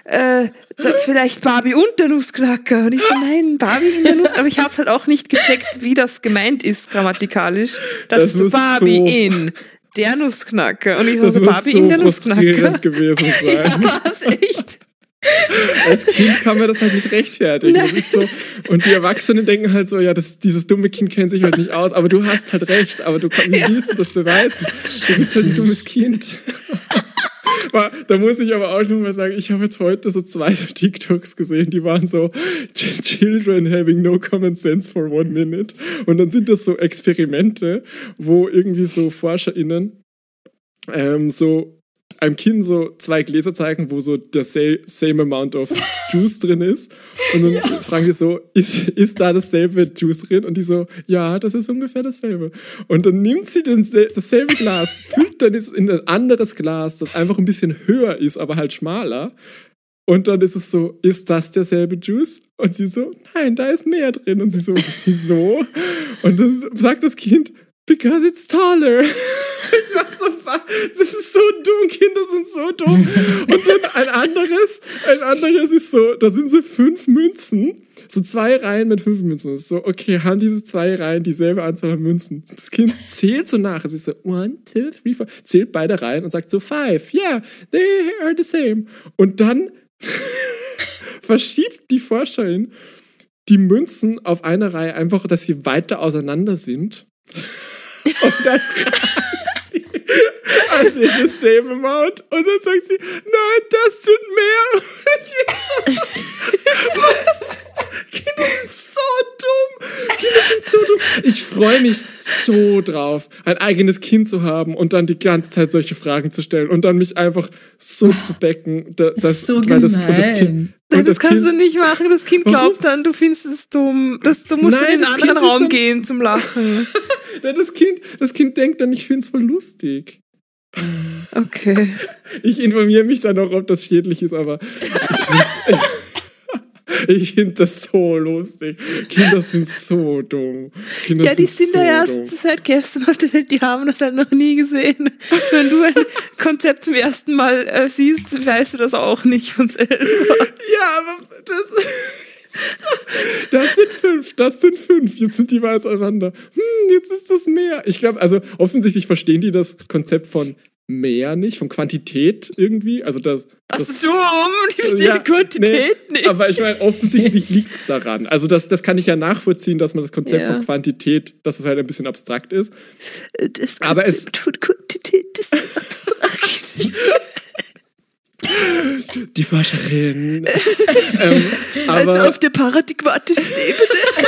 äh, da, vielleicht Barbie und der Nussknacker. Und ich so, nein, Barbie in der Nussknacker. Aber ich habe halt auch nicht gecheckt, wie das gemeint ist grammatikalisch. Das, Das ist Barbie so- in der Nussknacker. Und ich so, so Barbie so in der Nussknacker. gewesen sein. Ja, was echt? Als Kind kann man das halt nicht rechtfertigen. So, und die Erwachsenen denken halt so, ja, das, dieses dumme Kind kennt sich halt nicht aus, aber du hast halt recht, aber du wie willst du das beweisen? Du bist halt ein dummes Kind. Da muss ich aber auch nur mal sagen, ich habe jetzt heute so zwei so TikToks gesehen, die waren so "Ch- Children having no common sense for one minute. Und dann sind das so Experimente, wo irgendwie so ForscherInnen ähm, so einem Kind so zwei Gläser zeigen, wo so der sa- same amount of Juice drin ist. Und dann fragen die so, ist, ist da dasselbe Juice drin? Und die so, ja, das ist ungefähr dasselbe. Und dann nimmt sie den, sel- dasselbe Glas, füllt dann es in ein anderes Glas, das einfach ein bisschen höher ist, aber halt schmaler. Und dann ist es so, ist das derselbe Juice? Und sie so, nein, da ist mehr drin. Und sie so, wieso? Und dann sagt das Kind, because it's taller. War so, "Wa- das ist so dumm, Kinder sind so dumm. Und dann ein anderes, ein anderes ist so, da sind so fünf Münzen, so zwei Reihen mit fünf Münzen. Das so, okay, haben diese zwei Reihen dieselbe Anzahl an Münzen? Das Kind zählt so nach. Es ist so, one, two, three, four, zählt beide Reihen und sagt so, five, yeah, they are the same. Und dann verschiebt die Forscherin die Münzen auf eine Reihe einfach, dass sie weiter auseinander sind. Und dann also the same amount. Und dann sagt sie, nein, das sind mehr. Und ich so, Was? Kinder sind so dumm. Kinder sind so dumm. Ich freue mich so drauf, ein eigenes Kind zu haben und dann die ganze Zeit solche Fragen zu stellen und dann mich einfach so zu becken. Da, das, so weil das, und das. Kind, Nein, und das kannst kind, du nicht machen. Das Kind Warum? glaubt dann, du findest es dumm. Das, du musst Nein, in einen das anderen ist Raum gehen zum Lachen. Das Kind, das Kind denkt dann, ich finde es voll lustig. Okay. Ich informiere mich dann auch, ob das schädlich ist, aber ich finde das so lustig. Kinder sind so dumm. Kinder Ja, die sind so ja erst seit gestern auf der Welt, die haben das halt noch nie gesehen. Wenn du ein Konzept zum ersten Mal äh, siehst, weißt du das auch nicht von selber. Ja, aber das. Das sind fünf, das sind fünf. Jetzt sind die mal auseinander. Hm, jetzt ist das mehr. Ich glaube, also offensichtlich verstehen die das Konzept von mehr nicht, von Quantität irgendwie. Also das. Das das dumm, ich verstehe Ja, die Quantität nee, nicht. Aber ich meine, offensichtlich liegt es daran. Also das, das kann ich ja nachvollziehen, dass man das Konzept Ja. von Quantität, dass es halt ein bisschen abstrakt ist. das aber es- Konzept von Quantität ist abstrakt. Die Forscherin. ähm, Also aber auf der paradigmatischen Ebene.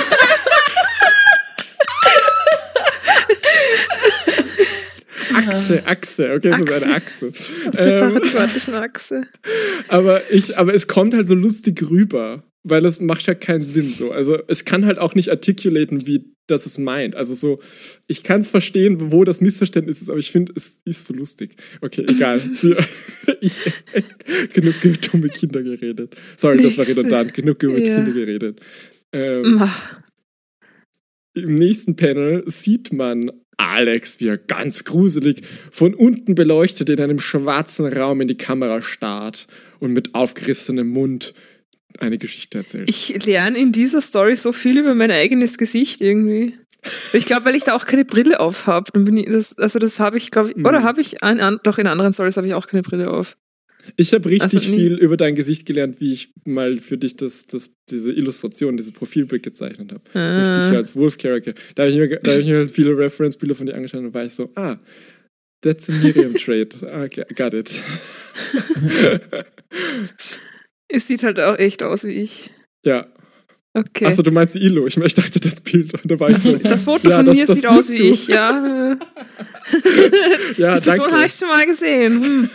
Achse, Achse, okay, das ist eine Achse. Auf der Ähm, paradigmatischen Achse. aber ich, aber es kommt halt so lustig rüber, weil es macht ja keinen Sinn so. Also es kann halt auch nicht articulaten, wie das es meint. Also so, ich kann es verstehen, wo das Missverständnis ist, aber ich finde, es ist so lustig. Okay, egal. Ich genug über dumme Kinder geredet. Sorry, das war redundant. Genug über Ja. Kinder geredet. Ähm, Im nächsten Panel sieht man Alex, wie er ganz gruselig von unten beleuchtet in einem schwarzen Raum in die Kamera starrt und mit aufgerissenem Mund eine Geschichte erzählt. Ich lerne in dieser Story so viel über mein eigenes Gesicht irgendwie. Ich glaube, weil ich da auch keine Brille auf habe. Also das habe ich, glaube ich, Mhm. oder habe ich, an, doch in anderen Stories habe ich auch keine Brille auf. Ich habe richtig Also viel über dein Gesicht gelernt, wie ich mal für dich das, das, diese Illustration, dieses Profilbild gezeichnet habe. Ah. Dich als Wolf-Character. Da habe ich, mir- da hab ich mir halt viele Reference-Bilder von dir angeschaut und war ich so, ah, that's a Miriam-Trait. Okay, got it. Es sieht halt auch echt aus wie ich. ja. Okay. Achso, du meinst die Illo. Ich, ich dachte das Bild. Da war ich so, das Foto ja, von das- mir das sieht aus wie du. ich, ja. ja, Die Person habe ich schon mal gesehen. Hm.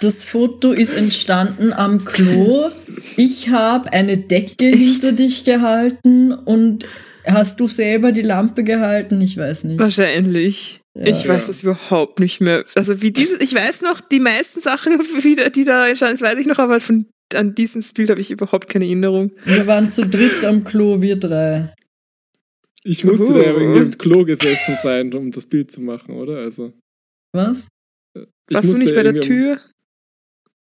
Das Foto ist entstanden am Klo. Ich habe eine Decke hinter dich gehalten und hast du selber die Lampe gehalten? Ich weiß nicht. Wahrscheinlich. ich weiß Ja. das überhaupt nicht mehr. Also wie diese, ich weiß noch die meisten Sachen, die da erscheinen, das weiß ich noch, aber von an dieses Bild habe ich überhaupt keine Erinnerung. Wir waren zu dritt am Klo, wir drei. Ich musste Uhu. da irgendwie im Klo gesessen sein, um das Bild zu machen, oder? Also, Was? ich Warst du nicht bei der Tür?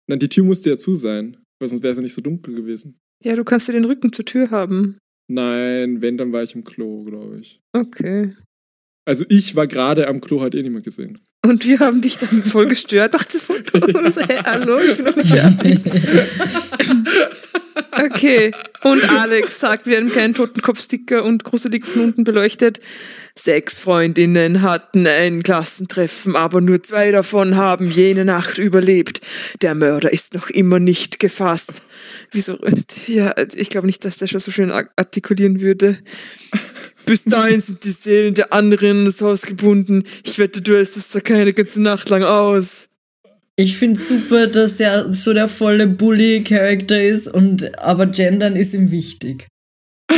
Nein, die Tür musste ja zu sein, weil sonst wäre es ja nicht so dunkel gewesen. Ja, du kannst ja den Rücken zur Tür haben. Nein, wenn, dann war ich im Klo, glaube ich. Okay. Also ich war gerade am Klo, hat eh niemand gesehen. Und wir haben dich dann voll gestört. Mach das Foto. Und so, hey, hallo, ich bin noch nicht fertig. Okay. Und Alex sagt, wir haben keinen Totenkopfsticker und gruselig von unten beleuchtet. Sechs Freundinnen hatten ein Klassentreffen, aber nur zwei davon haben jene Nacht überlebt. Der Mörder ist noch immer nicht gefasst. Wieso? Ja, ich glaube nicht, dass der schon so schön ar- artikulieren würde. Bis dahin sind die Seelen der anderen in das Haus gebunden. Ich wette, du hältst es da keine ganze Nacht lang aus. Ich finde super, dass er so der volle Bully-Charakter ist und aber Gendern ist ihm wichtig.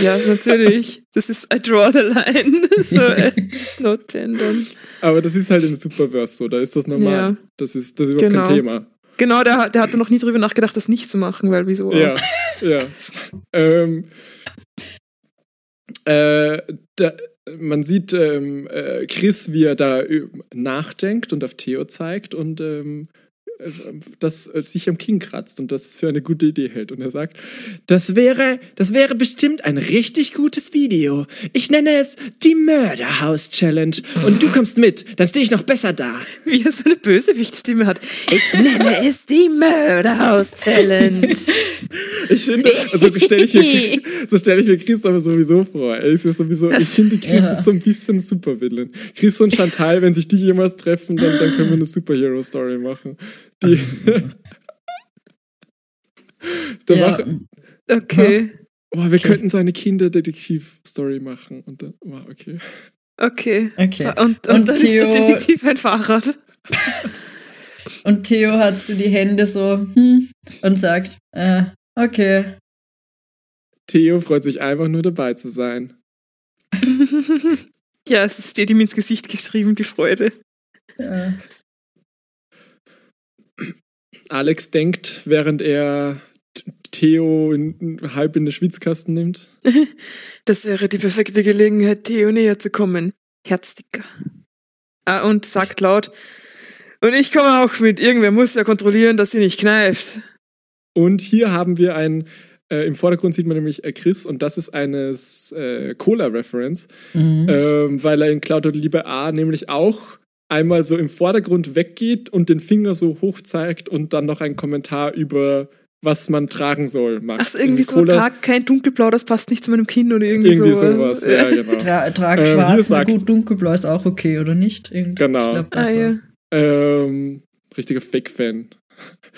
Ja, natürlich. Das ist I draw the line. so, äh, not gendern. Aber das ist halt im Superverse so, da ist das normal. Ja. Das ist, das ist überhaupt Genau. kein Thema. Genau, der, der hatte noch nie drüber nachgedacht, das nicht zu machen, weil wieso? Ja, ja. ähm, äh, da, man sieht ähm, äh, Chris, wie er da ü- nachdenkt und auf Theo zeigt und ähm, äh, das äh, sich am Kinn kratzt und das für eine gute Idee hält. Und er sagt, das wäre, das wäre bestimmt ein richtig gutes Video. Ich nenne es die Mörderhaus Challenge. Und du kommst mit, dann stehe ich noch besser da. Wie er so eine Bösewichtstimme hat. Ich nenne es die Mörderhaus-Challenge. Ich finde, also stelle ich mir, so stelle ich mir Chris aber sowieso vor. Er ist ja sowieso, ich finde, Chris Ja. ist so ein bisschen Supervillain. Chris und Chantal, wenn sich die jemals treffen, dann, dann können wir eine Superhero-Story machen. Die, da Ja, machen, Okay, oh, wir könnten so eine Kinderdetektiv-Story machen. Und dann, oh, okay. okay. Okay. Und, und, Und dann Theo- ist der Detektiv ein Fahrrad. Und Theo hat so die Hände so hm, und sagt, äh, okay. Theo freut sich einfach nur dabei zu sein. Ja, es steht ihm ins Gesicht geschrieben, die Freude. Ja. Alex denkt, während er Theo in, halb in den Schwitzkasten nimmt. Das wäre die perfekte Gelegenheit, Theo näher zu kommen. Herzdicker. Ah, und sagt laut, und ich komme auch mit. Irgendwer muss ja kontrollieren, dass sie nicht kneift. Und hier haben wir ein, äh, im Vordergrund sieht man nämlich äh, Chris und das ist eine äh, Cola-Reference, Mhm. ähm, weil er in Cloud oder Liebe A nämlich auch einmal so im Vordergrund weggeht und den Finger so hoch zeigt und dann noch einen Kommentar über was man tragen soll macht. Ach, irgendwie so, trag kein Dunkelblau, das passt nicht zu meinem Kinn oder irgendwie, irgendwie so. sowas, ja genau. Tra trag Ähm, schwarz, na sagt- gut, dunkelblau ist auch okay, oder nicht? Irgend- Genau. Ich glaub, das Ah, ja. Ähm, richtiger Fake-Fan.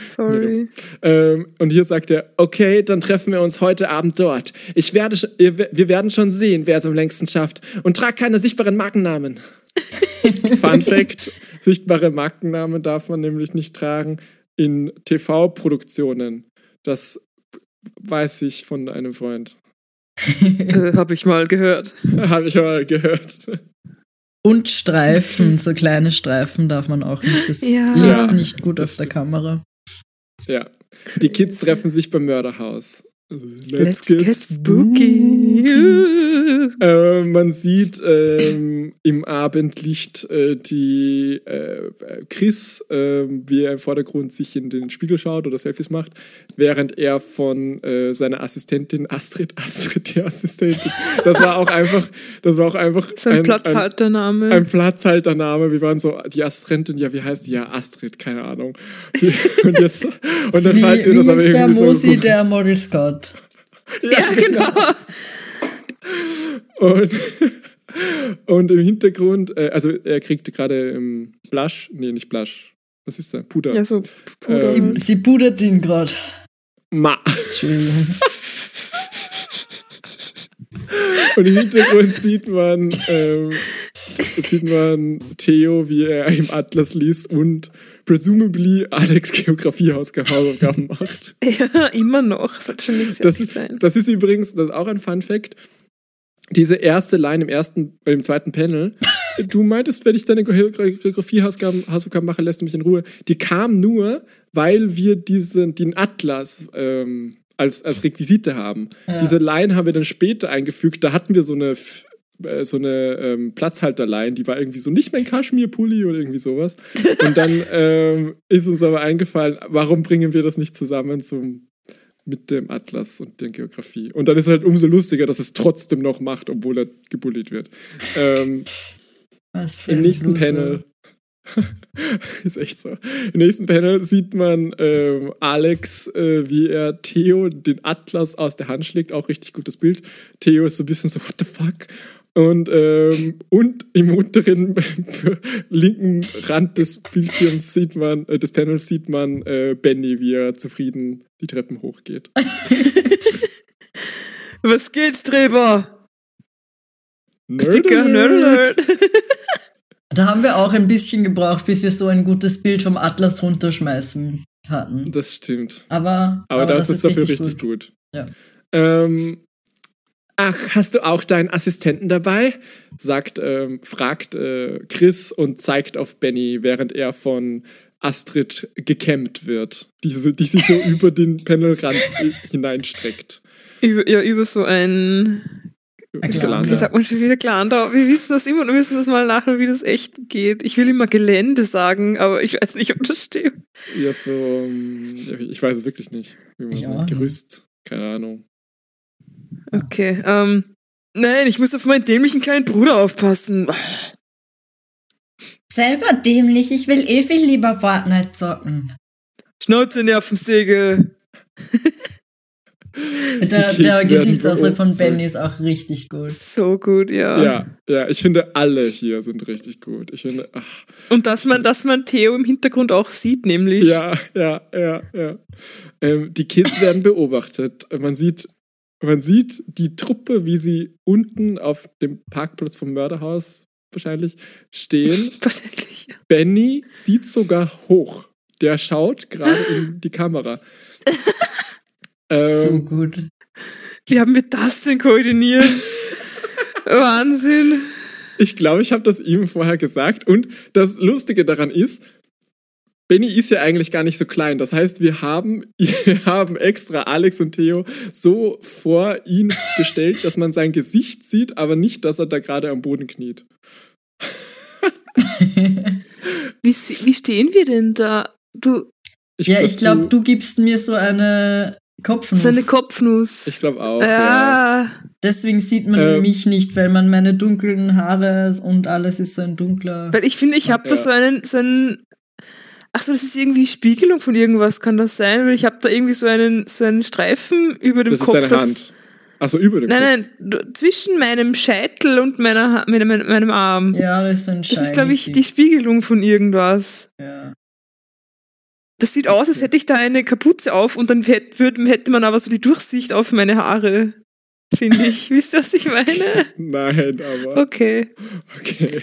Sorry. Ähm, und hier sagt er, okay, dann treffen wir uns heute Abend dort. Ich werde, sch- ihr we- wir werden schon sehen, wer es am längsten schafft. Und trag keine sichtbaren Markennamen. Fun Fact, sichtbare Markennamen darf man nämlich nicht tragen in TV-Produktionen. Das weiß ich von einem Freund. äh, hab ich mal gehört. Habe ich mal gehört. Und Streifen, so kleine Streifen darf man auch nicht. Das Ja. liest nicht gut das auf der. Kamera. Ja. Die Kids treffen sich beim Mörderhaus. Also, Let's get spooky. Äh, man sieht ähm, im Abendlicht äh, die äh, Chris, äh, wie er im Vordergrund sich in den Spiegel schaut oder Selfies macht, während er von äh, seiner Assistentin Astrid, Astrid die Assistentin, das war auch einfach, das war auch einfach So ein Platzhaltername. ein Platzhaltername. Wir waren so, die Assistentin, ja, wie heißt die? Ja, Astrid, keine Ahnung. und, jetzt, und dann wie fand wie das aber ist der Mosi, so. der Model Scott? Ja, genau. Und, und im Hintergrund, äh, also er kriegt gerade ähm, Blush, nee, nicht Blush. Was ist da? Puder. Ja, so Puder. Ähm, Sie, sie pudert ihn gerade. Ma. Entschuldigung. Und im Hintergrund sieht man, ähm, sieht man Theo, wie er im Atlas liest und presumably Alex Geografiehausaufgaben macht. ja, immer noch. Sollte schon nichts Das ist, sein. das ist übrigens das ist auch ein Fun Fact. Diese erste Line im ersten, äh, im zweiten Panel. Du meintest, wenn ich deine Geografiehausaufgaben Hausaufgaben mache, lässt du mich in Ruhe. Die kam nur, weil wir diesen, den Atlas ähm, als, als Requisite haben. Ja. Diese Line haben wir dann später eingefügt. Da hatten wir so eine äh, so eine ähm, Platzhalterline, die war irgendwie so nicht mein Kaschmir-Pulli oder irgendwie sowas. Und dann ähm, ist uns aber eingefallen, warum bringen wir das nicht zusammen zum mit dem Atlas und der Geografie. Und dann ist es halt umso lustiger, dass es trotzdem noch macht, obwohl er gebullied wird. Ähm, Im nächsten Loser. Panel. ist echt so. Im nächsten Panel sieht man ähm, Alex, äh, wie er Theo den Atlas aus der Hand schlägt. Auch richtig gutes Bild. Theo ist so ein bisschen so, what the fuck? Und, ähm, und im unteren linken Rand des Bildschirms sieht man, äh, des Panels sieht man äh, Benny, wie er zufrieden die Treppen hochgeht. Was geht, Streber? Nerd Sticker, Nerd Alert! Da haben wir auch ein bisschen gebraucht, bis wir so ein gutes Bild vom Atlas runterschmeißen hatten. Das stimmt. Aber, Aber, das, ist dafür richtig, gut. Ja. Ähm, ach, hast du auch deinen Assistenten dabei? Sagt, ähm, fragt äh, Chris und zeigt auf Benny, während er von Astrid gekämmt wird, die, so- die sich so über den Panelrand hineinstreckt. Über, ja, über so ein. Gelande. wie sagt man schon wieder, Glander. Wir wissen das immer und wir müssen das mal nachher, wie das echt geht. Ich will immer Gelände sagen, aber ich weiß nicht, ob das stimmt. Ja, so, ähm, ich weiß es wirklich nicht. Wie man Ich sagt. Gerüst, keine Ahnung. Okay, ähm, nein, ich muss auf meinen dämlichen kleinen Bruder aufpassen. Selber dämlich, ich will eh viel lieber Fortnite zocken. Schnauze, Nervensäge. Der, der Gesichtsausdruck von. Benny ist auch richtig gut. So gut, ja. Ja, ja, ich finde alle hier sind richtig gut. Ich finde, ach, Und dass man, dass man Theo im Hintergrund auch sieht, nämlich. Ja, ja, ja, ja. Ähm, die Kids werden beobachtet. Man sieht, man sieht die Truppe, wie sie unten auf dem Parkplatz vom Mörderhaus wahrscheinlich stehen. Wahrscheinlich. ja. Benny sieht sogar hoch. Der schaut gerade in die Kamera. So Ähm, gut. Wie haben wir das denn koordiniert? Wahnsinn. ich glaube, ich habe das ihm vorher gesagt. Und das Lustige daran ist, Benny ist ja eigentlich gar nicht so klein. Das heißt, wir haben, wir haben extra Alex und Theo so vor ihn gestellt, dass man sein Gesicht sieht, aber nicht, dass er da gerade am Boden kniet. Wie, wie stehen wir denn da? Du, ja, glaub, ich glaube, du gibst mir so eine Kopfnuss. so eine Kopfnuss. Ich glaube auch. Ja. ja. Deswegen sieht man Ähm. mich nicht, weil man meine dunklen Haare und alles ist so ein dunkler. Weil ich finde, ich habe da Ja. so einen, so einen. Ach so, das ist irgendwie Spiegelung von irgendwas, kann das sein? Weil ich habe da irgendwie so einen, so einen Streifen über dem Das ist Kopf. seine das- Hand. Achso, über dem Nein, Kopf. nein, du- zwischen meinem Scheitel und meiner, meinem, meinem, meinem Arm. Ja, das ist so ein das ist, glaube ich, die Spiegelung von irgendwas. Ja. Das sieht aus, als hätte ich da eine Kapuze auf und dann hätte man aber so die Durchsicht auf meine Haare, finde ich. Wisst ihr, was ich meine? Nein, aber Okay, okay.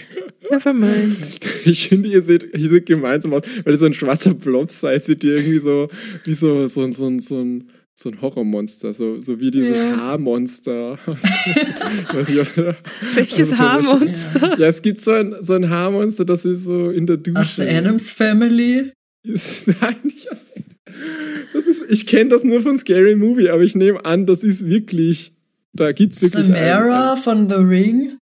never mind. Ich finde, ihr seht, ihr seht gemeinsam aus, weil ihr so ein schwarzer Blob seid, seht ihr irgendwie so, wie so, so, ein- so, ein- so ein so ein Horrormonster, so, so wie dieses Ja. Haarmonster. Welches Also, Haarmonster? ja, es gibt so ein, so ein Haarmonster, das ist so in der Dusche. Aus der Adams Family. Ist, nein, nicht aus das ist, Ich kenne das nur von Scary Movie, aber ich nehme an, das ist wirklich. Da gibt's wirklich. Samara einen- von The Ring.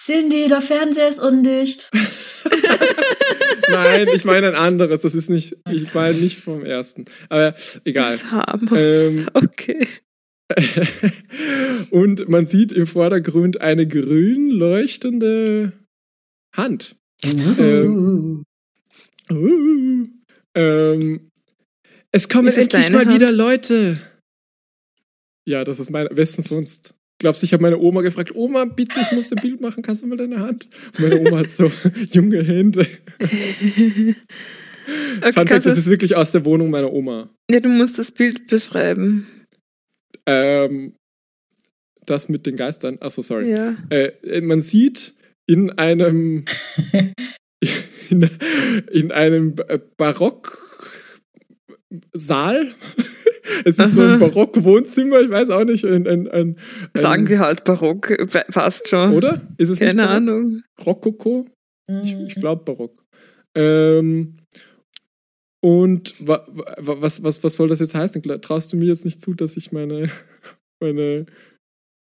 Cindy, der Fernseher ist undicht. Nein, ich meine ein anderes. Das ist nicht. Ich meine nicht vom ersten. Aber egal. Ähm, okay. Und man sieht im Vordergrund eine grün leuchtende Hand. Ähm, Uh, ähm, es kommen endlich mal Hand? wieder Leute. Ja, das ist meine. Wessen sonst? Glaubst du, ich habe meine Oma gefragt, Oma, bitte, ich muss ein Bild machen, kannst du mal deine Hand? Und meine Oma hat so junge Hände. Okay, Fun das ist wirklich aus der Wohnung meiner Oma. ja, du musst das Bild beschreiben. Ähm, das mit den Geistern. Achso, sorry. Ja. Äh, man sieht in einem in, in einem Ba- Barocksaal. Es ist so ein. Barock-Wohnzimmer, ich weiß auch nicht. Ein, ein, ein, Sagen wir halt Barock, passt schon. Oder? Ist es Keine nicht? Ahnung. Rokoko? Ich, ich glaube Barock. Ähm, und wa, wa, was, was, was soll das jetzt heißen? Traust du mir jetzt nicht zu, dass ich meine, meine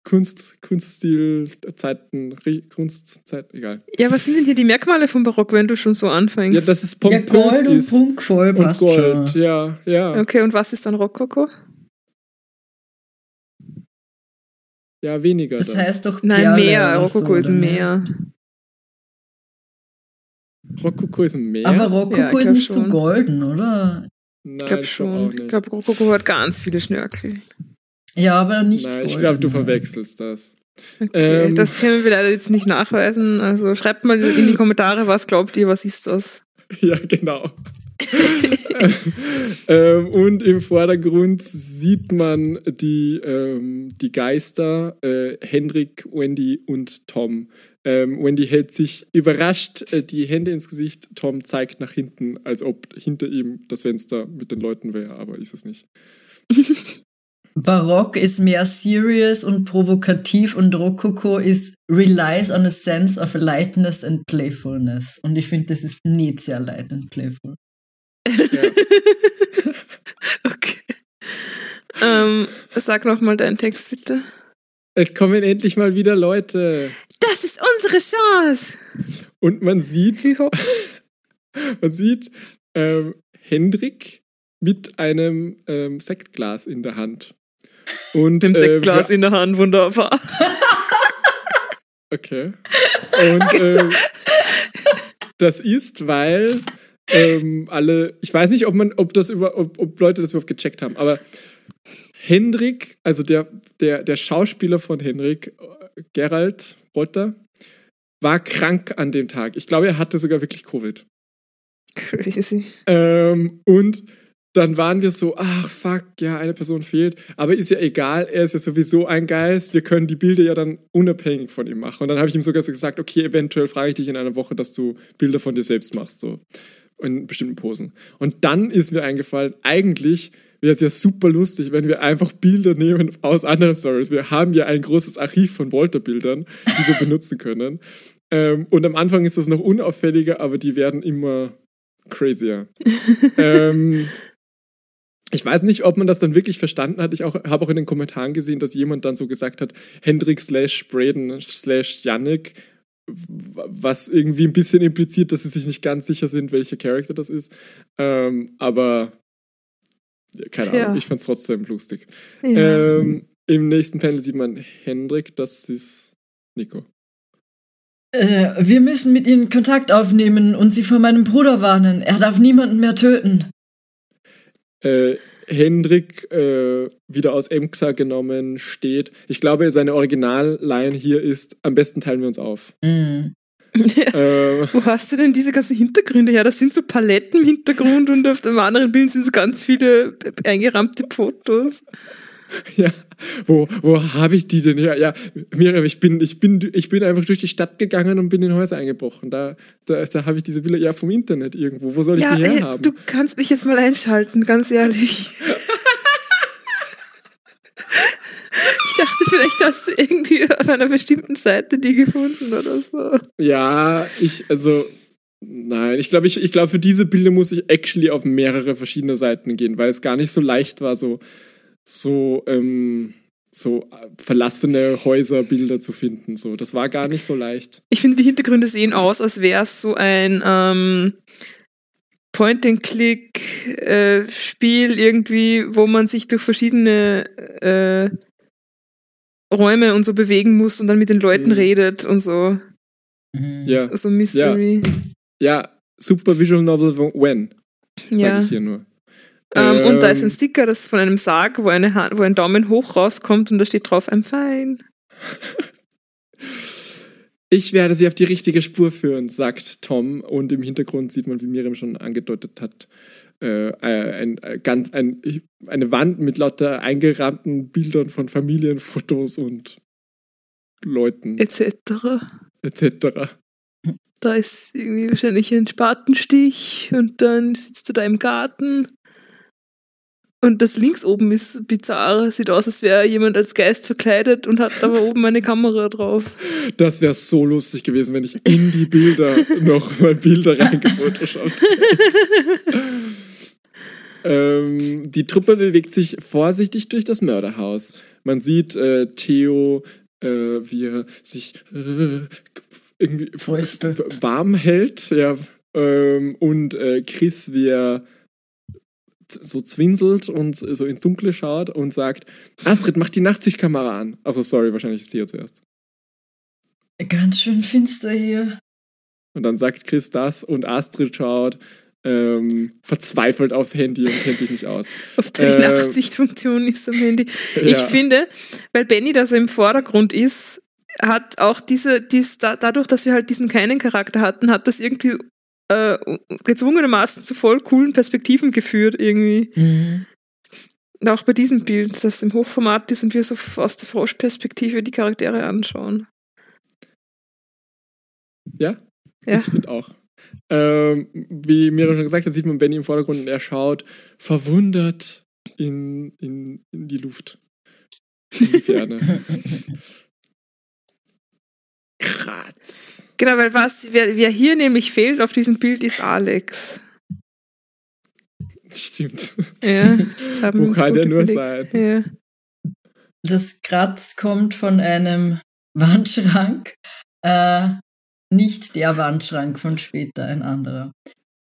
Kunst, Kunststil-Zeiten, Re- Kunstzeit, egal. Ja, was sind denn hier die Merkmale vom Barock, wenn du schon so anfängst? Ja, dass es Ja, pompös Gold und ist. prunkvoll Und passt Gold, schon. ja, ja. okay, und was ist dann Rokoko? Ja, weniger. Das dann. heißt doch Nein, Perle oder Rokoko so, ist? Meer. Rokoko ist ein Meer. Aber Ja, Rokoko ich ist nicht so schon. golden, oder? Nein, Ich glaube glaub schon. auch Ich glaube, Rokoko hat ganz viele Schnörkel. Ja, aber nicht Nein, ich glaube, du verwechselst das. Okay, Ähm. das können wir leider jetzt nicht nachweisen. Also schreibt mal in die Kommentare, was glaubt ihr, was ist das? Ja, genau. ähm, und im Vordergrund sieht man die, ähm, die Geister, äh, Hendrik, Wendy und Tom. Ähm, Wendy hält sich überrascht äh, die Hände ins Gesicht. Tom zeigt nach hinten, als ob hinter ihm das Fenster mit den Leuten wäre, aber ist es nicht. Barock ist mehr serious und provokativ und Rokoko ist relies on a sense of lightness and playfulness. Und ich finde, das ist nicht sehr light and playful. Okay. Ähm, sag nochmal deinen Text bitte. Es kommen endlich mal wieder Leute. Das ist unsere Chance! Und man sieht, Ja. man sieht ähm, Hendrik mit einem ähm, Sektglas in der Hand. Und, Mit dem Sektglas in der Hand, wunderbar. Okay. Und ähm, das ist, weil ähm, alle, ich weiß nicht, ob man, ob das über, ob, ob Leute das überhaupt gecheckt haben, aber Hendrik, also der, der, der Schauspieler von Hendrik, äh, Gerald Wolter, war krank an dem Tag. Ich glaube, er hatte sogar wirklich Covid. Crazy. Ähm, und dann waren wir so, ach fuck, ja, eine Person fehlt. Aber ist ja egal, er ist ja sowieso ein Geist. Wir können die Bilder ja dann unabhängig von ihm machen. Und dann habe ich ihm sogar so gesagt, okay, eventuell frage ich dich in einer Woche, dass du Bilder von dir selbst machst, so in bestimmten Posen. Und dann ist mir eingefallen, eigentlich wäre es ja super lustig, wenn wir einfach Bilder nehmen aus anderen Stories. Wir haben ja ein großes Archiv von Walter-Bildern, die wir benutzen können. Ähm, und am Anfang ist das noch unauffälliger, aber die werden immer crazier. ähm, ich weiß nicht, ob man das dann wirklich verstanden hat. Ich auch, habe auch in den Kommentaren gesehen, dass jemand dann so gesagt hat, Hendrik slash Braden slash Yannick, was irgendwie ein bisschen impliziert, dass sie sich nicht ganz sicher sind, welcher Charakter das ist. Ähm, aber ja, keine Tja. Ahnung, ich fand es trotzdem lustig. Ja. Ähm, Im nächsten Panel sieht man Hendrik, das ist Nico. Äh, wir müssen mit ihnen Kontakt aufnehmen und sie vor meinem Bruder warnen. Er darf niemanden mehr töten. Äh, Hendrik äh, wieder aus Emxa genommen steht. Ich glaube, seine Originalline hier ist: Am besten teilen wir uns auf. Mm. ähm, Wo hast du denn diese ganzen Hintergründe her? Das sind so Paletten im Hintergrund und auf dem anderen Bild sind so ganz viele eingerahmte Fotos. ja, wo, wo habe ich die denn her? Ja, Miriam, ich bin, ich, bin, ich bin einfach durch die Stadt gegangen und bin in Häuser eingebrochen. Da, da, da habe ich diese Bilder ja vom Internet irgendwo. Wo soll ich Ja, die ey, herhaben? du kannst mich jetzt mal einschalten, ganz ehrlich. Ich dachte, vielleicht hast du irgendwie auf einer bestimmten Seite die gefunden oder so. Ja, ich, also, nein, ich glaube, ich, ich glaube, für diese Bilder muss ich actually auf mehrere verschiedene Seiten gehen, weil es gar nicht so leicht war, so, so, ähm, so äh, verlassene Häuserbilder zu finden. So, das war gar nicht so leicht. Ich finde, die Hintergründe sehen aus, als wäre es so ein ähm, Point-and-Click-Spiel irgendwie, wo man sich durch verschiedene äh, Räume und so bewegen muss und dann mit den Leuten Mhm. redet und so. Mhm. Ja, So Mystery. ja, super Visual Novel von When, sage Ja. ich hier nur. Ähm, und da ist ein Ähm, Sticker, das von einem Sarg, wo, eine Hand, wo ein Daumen hoch rauskommt und da steht drauf, I'm fine. Ich werde sie auf die richtige Spur führen, sagt Tom. Und im Hintergrund sieht man, wie Miriam schon angedeutet hat, äh, ein, ein, ganz, ein, eine Wand mit lauter eingerahmten Bildern von Familienfotos und Leuten Etc. etc. Da ist irgendwie wahrscheinlich ein Spatenstich und dann sitzt er da im Garten. Und das links oben ist bizarr. Sieht aus, als wäre jemand als Geist verkleidet und hat aber oben eine Kamera drauf. Das wäre so lustig gewesen, wenn ich in die Bilder noch mal Bilder reingefotoshoppt hätte. ähm, Die Truppe bewegt sich vorsichtig durch das Mörderhaus. Man sieht äh, Theo, äh, wie er sich äh, irgendwie Fröstelt. warm hält, ja, ähm, und äh, Chris, wie er so zwinselt und so ins Dunkle schaut und sagt, Astrid, mach die Nachtsichtkamera an. Also sorry, wahrscheinlich ist Theo zuerst. Ganz schön finster hier. Und dann sagt Chris das und Astrid schaut ähm, verzweifelt aufs Handy und kennt sich nicht aus. Auf der die Äh, Nachtsichtfunktion ist am Handy. Ich Ja. finde, weil Benny da so im Vordergrund ist, hat auch diese, dies, da, dadurch, dass wir halt diesen keinen Charakter hatten, hat das irgendwie äh, gezwungenermaßen zu voll coolen Perspektiven geführt irgendwie. Mhm. Und auch bei diesem Bild, das im Hochformat ist und wir so aus der Froschperspektive die Charaktere anschauen. Ja? Ja. Ich finde auch. Ähm, wie Miriam schon gesagt hat, sieht man Benny im Vordergrund und er schaut verwundert in, in, in die Luft. In die Ferne. Kratz. Genau, weil was, wer, wer hier nämlich fehlt auf diesem Bild ist Alex. Stimmt. Ja, das haben Wo kann der nur sein? Ja. Das Kratz kommt von einem Wandschrank. Äh, nicht der Wandschrank von später, ein anderer.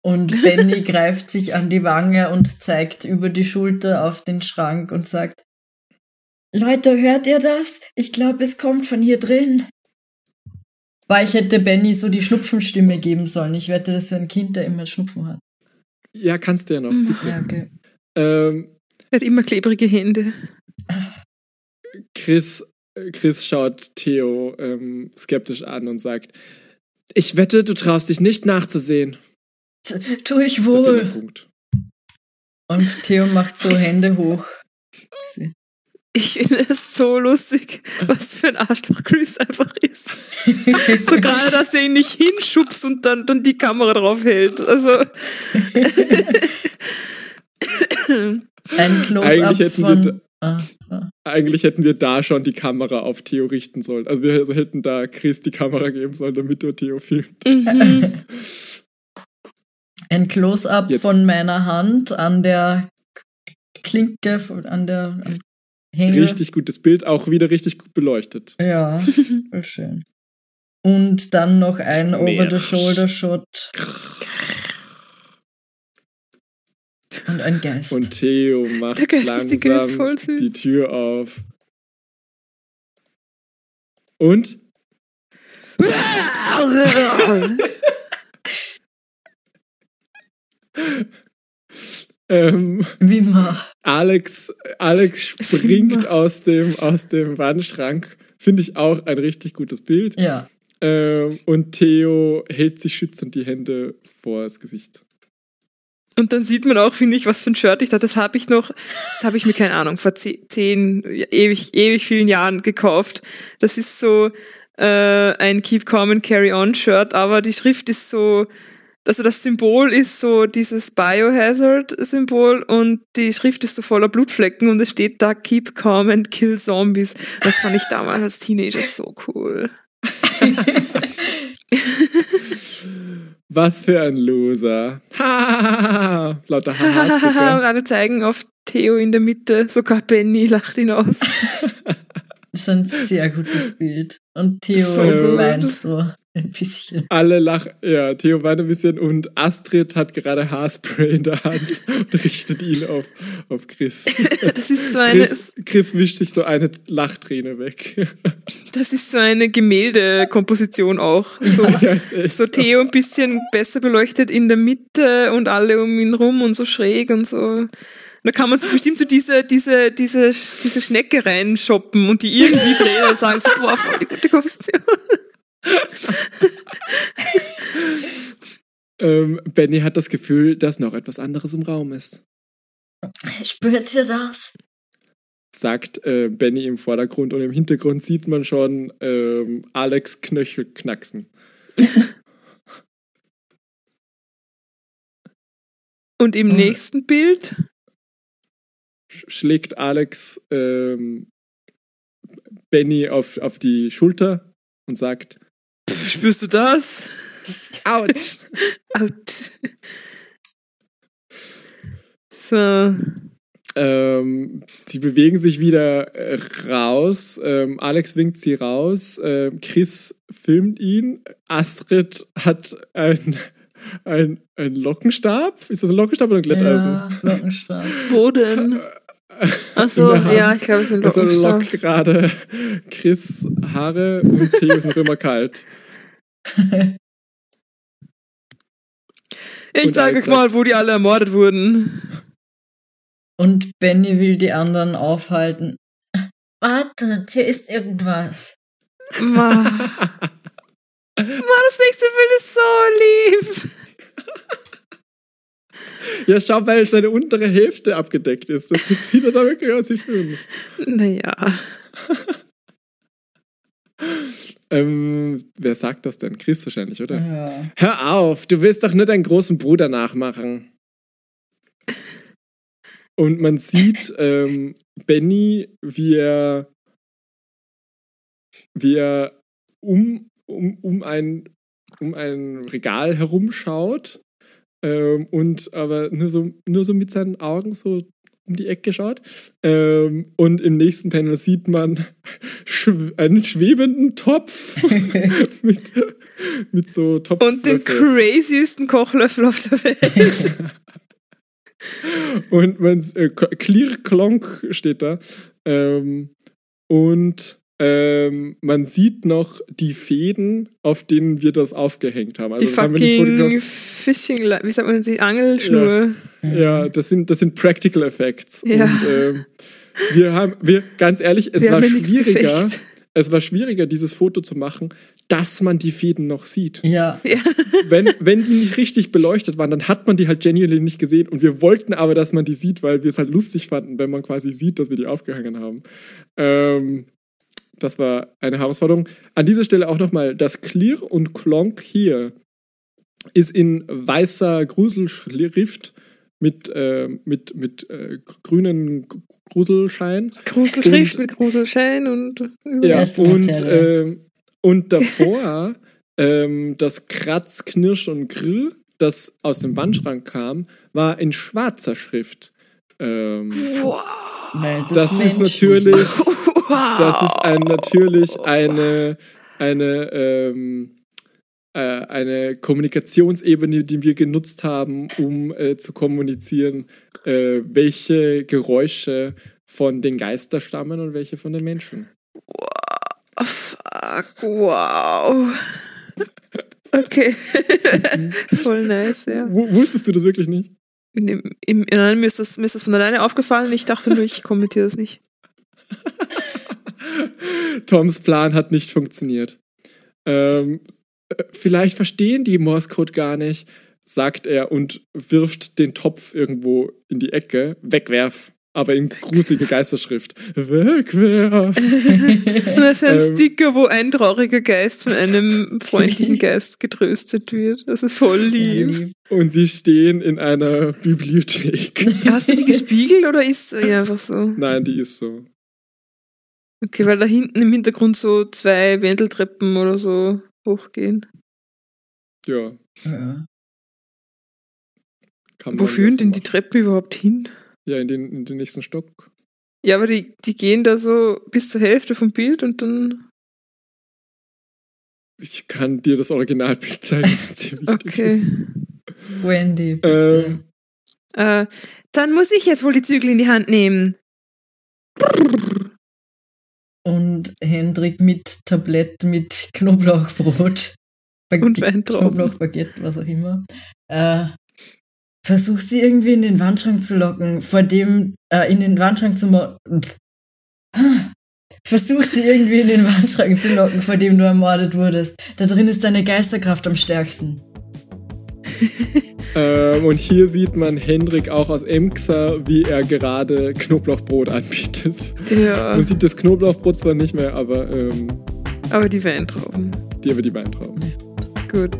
Und Benny greift sich an die Wange und zeigt über die Schulter auf den Schrank und sagt, Leute, hört ihr das? Ich glaube, es kommt von hier drin. Weil ich hätte Benny so die Schnupfenstimme geben sollen. Ich wette, das ist ein Kind, der immer Schnupfen hat. Ja, kannst du ja noch. Ja, okay. Ähm, Er hat immer klebrige Hände. Chris, Chris schaut Theo ähm, skeptisch an und sagt, ich wette, du traust dich nicht nachzusehen. T- Tu ich wohl. Und Theo macht so Hände hoch. Ich finde es so lustig, was für ein Arschloch Chris einfach ist. So gerade, dass er ihn nicht hinschubst und dann, dann die Kamera drauf hält. Also. Ein Close-up Eigentlich hätten wir von. Ah, ah. Eigentlich hätten wir da schon die Kamera auf Theo richten sollen. Also wir hätten da Chris die Kamera geben sollen, damit er Theo filmt. mhm. Ein Close-up von meiner Hand an der Klinke, von- an der am Hänger. Richtig gutes Bild, auch wieder richtig gut beleuchtet. Ja, voll schön. Und dann noch ein. Over-the-Shoulder-Shot. Und ein Geist. Und Theo macht Der Geistesdicke ist voll langsam süß. die Tür auf. Und ähm. Alex, Alex springt aus dem, aus dem Wandschrank. Finde ich auch ein richtig gutes Bild. Ja. Ähm, und Theo hält sich schützend die Hände vor das Gesicht. Und dann sieht man auch, finde ich, was für ein Shirt ich da, das habe ich noch, das habe ich mir, keine Ahnung, vor zehn, zehn, ewig, ewig vielen Jahren gekauft. Das ist so äh, ein Keep Calm and Carry On Shirt, aber die Schrift ist so, also das Symbol ist so dieses Biohazard-Symbol und die Schrift ist so voller Blutflecken und es steht da Keep Calm and Kill Zombies. Das fand ich damals als Teenager so cool. Was für ein Loser. Ha! Lauter und Haha. alle zeigen auf Theo in der Mitte, sogar Benny lacht ihn aus. Das ist ein sehr gutes Bild. Und Theo So gut. weint so ein bisschen. Alle lachen. Ja, Theo weint ein bisschen und Astrid hat gerade Haarspray in der Hand und richtet ihn auf, auf Chris. Das ist so eine, Chris. Chris wischt sich so eine Lachträne weg. das ist so eine Gemäldekomposition auch. So, Ja, so Theo ein bisschen besser beleuchtet in der Mitte und alle um ihn rum und so schräg und so. Da kann man so bestimmt so diese, diese, diese, diese Schnecke reinshoppen und die irgendwie drehen und sagen so, boah, voll die gute Komposition. Ähm, Benny hat das Gefühl, dass noch etwas anderes im Raum ist. Spürt ihr das? Sagt äh, Benny im Vordergrund und im Hintergrund sieht man schon ähm, Alex Knöchel knacksen. Und im nächsten Bild, Sch- Schlägt Alex ähm, Benny auf, auf die Schulter und sagt, spürst du das? Autsch! Out. So. Ähm, sie bewegen sich wieder äh, raus. Ähm, Alex winkt sie raus. Ähm, Chris filmt ihn. Astrid hat ein, ein, ein Lockenstab. Ist das ein Lockenstab oder ein Glätteisen? Ja, Lockenstab. Wo denn? Achso, ja, ich glaube, es sind Also Lockenstab. lockt gerade Chris Haare und Theo ist noch immer kalt. Ich Alex euch mal, wo die alle ermordet wurden. Und Benny will die anderen aufhalten. Wartet, hier ist irgendwas. Ma. Ma, das nächste Bild ist so lieb. Ja, schau, weil seine untere Hälfte abgedeckt ist. Das sieht er da wirklich aus wie fünf. Naja. Ähm, wer sagt das denn? Chris wahrscheinlich, oder? Ja. Hör auf, du willst doch nur deinen großen Bruder nachmachen. Und man sieht ähm, Benny, wie er, wie er um, um, um, ein, um ein Regal herumschaut ähm, und aber nur so, nur so mit seinen Augen so um die Ecke schaut. Ähm, und im nächsten Panel sieht man einen schwebenden Topf mit, mit so Topf. Und den craziesten Kochlöffel auf der Welt. Und man äh, Clear Clonk steht da. Ähm, und ähm, man sieht noch die Fäden, auf denen wir das aufgehängt haben. Also die haben fucking fotografiert. Fishing, wie sagt man, die Angelschnur. Ja, das sind, das sind Practical Effects. Ja. Und ähm, wir haben, wir, ganz ehrlich, es Wir war ja schwieriger, es war schwieriger, dieses Foto zu machen, dass man die Fäden noch sieht. Ja. wenn, wenn die nicht richtig beleuchtet waren, dann hat man die halt genuinely nicht gesehen und wir wollten aber, dass man die sieht, weil wir es halt lustig fanden, wenn man quasi sieht, dass wir die aufgehangen haben. Ähm, das war eine Herausforderung. An dieser Stelle auch nochmal, das Clear und Clonk hier ist in weißer Gruselschrift mit, äh, mit, mit äh, grünen Gruselschein. Gruselschrift mit Gruselschein und Ja, und, ähm, und davor ähm, das Kratz, Knirsch und Grill, das aus dem Wandschrank kam, war in schwarzer Schrift. Ähm, Weil das ist menschlich natürlich, wow. das ist ein, natürlich eine, eine, ähm, äh, eine Kommunikationsebene, die wir genutzt haben, um äh, zu kommunizieren, äh, welche Geräusche von den Geister stammen und welche von den Menschen. Fuck, wow. Okay. Voll nice, ja. W wusstest du das wirklich nicht? In dem, im, nein, mir, ist das, mir ist das von alleine aufgefallen. Ich dachte nur, ich kommentiere das nicht. Toms Plan hat nicht funktioniert. Ähm, äh, vielleicht verstehen die Morse-Code gar nicht, sagt er und wirft den Topf irgendwo in die Ecke. Wegwerf. Aber in gruselige Geisterschrift. Wegwerf. Und das ist ein Ähm. Sticker, wo ein trauriger Geist von einem freundlichen Geist getröstet wird. Das ist voll lieb. Und sie stehen in einer Bibliothek. Hast du die gespiegelt oder ist sie einfach so? Nein, die ist so. Okay, weil da hinten im Hintergrund so zwei Wendeltreppen oder so hochgehen. Ja. Ja. Kann Wo man führen denn die. Treppen überhaupt hin? Ja, in den, in den nächsten Stock. Ja, aber die, die gehen da so bis zur Hälfte vom Bild und dann. Ich kann dir das Originalbild zeigen. Okay. Wendy, bitte. Ähm, Äh, dann muss ich jetzt wohl die Zügel in die Hand nehmen. Und Hendrik mit Tablett mit Knoblauchbrot. Bag- Und Weintrauben. Knoblauchbaguette, was auch immer. Äh, versuch sie irgendwie in den Wandschrank zu locken, vor dem, äh, in den Wandschrank zu. Versuch sie irgendwie in den Wandschrank zu locken, vor dem du ermordet wurdest. Da drin ist deine Geisterkraft am stärksten. ähm, und hier sieht man Hendrik auch aus Emxa, wie er gerade Knoblauchbrot anbietet. Ja, Man sieht das Knoblauchbrot zwar nicht mehr, aber ähm, aber die Weintrauben. die aber die Weintrauben. Gut.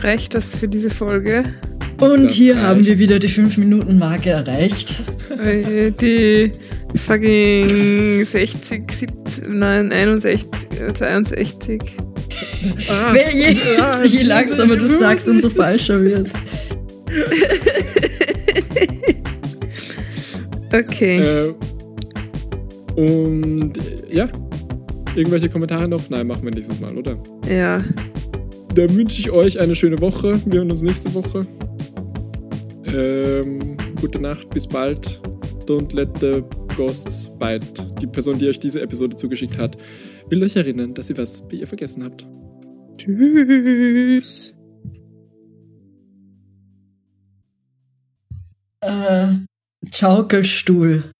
Reicht das für diese Folge? Und Das hier reicht. haben wir wieder die 5-Minuten-Marke erreicht. Äh, Die fucking 60, 70, nein, 61, äh, 62. Ah, Wer je, ah, je langsamer du sagst, umso falscher wird's. Okay. Äh, und äh, ja, irgendwelche Kommentare noch? Nein, machen wir nächstes Mal, oder? Ja. Dann wünsche ich euch eine schöne Woche. Wir hören uns nächste Woche. Ähm, gute Nacht, bis bald. Don't let the ghosts bite. Die Person, die euch diese Episode zugeschickt hat, will euch erinnern, dass ihr was bei ihr vergessen habt. Tschüss. Äh, Schaukelstuhl.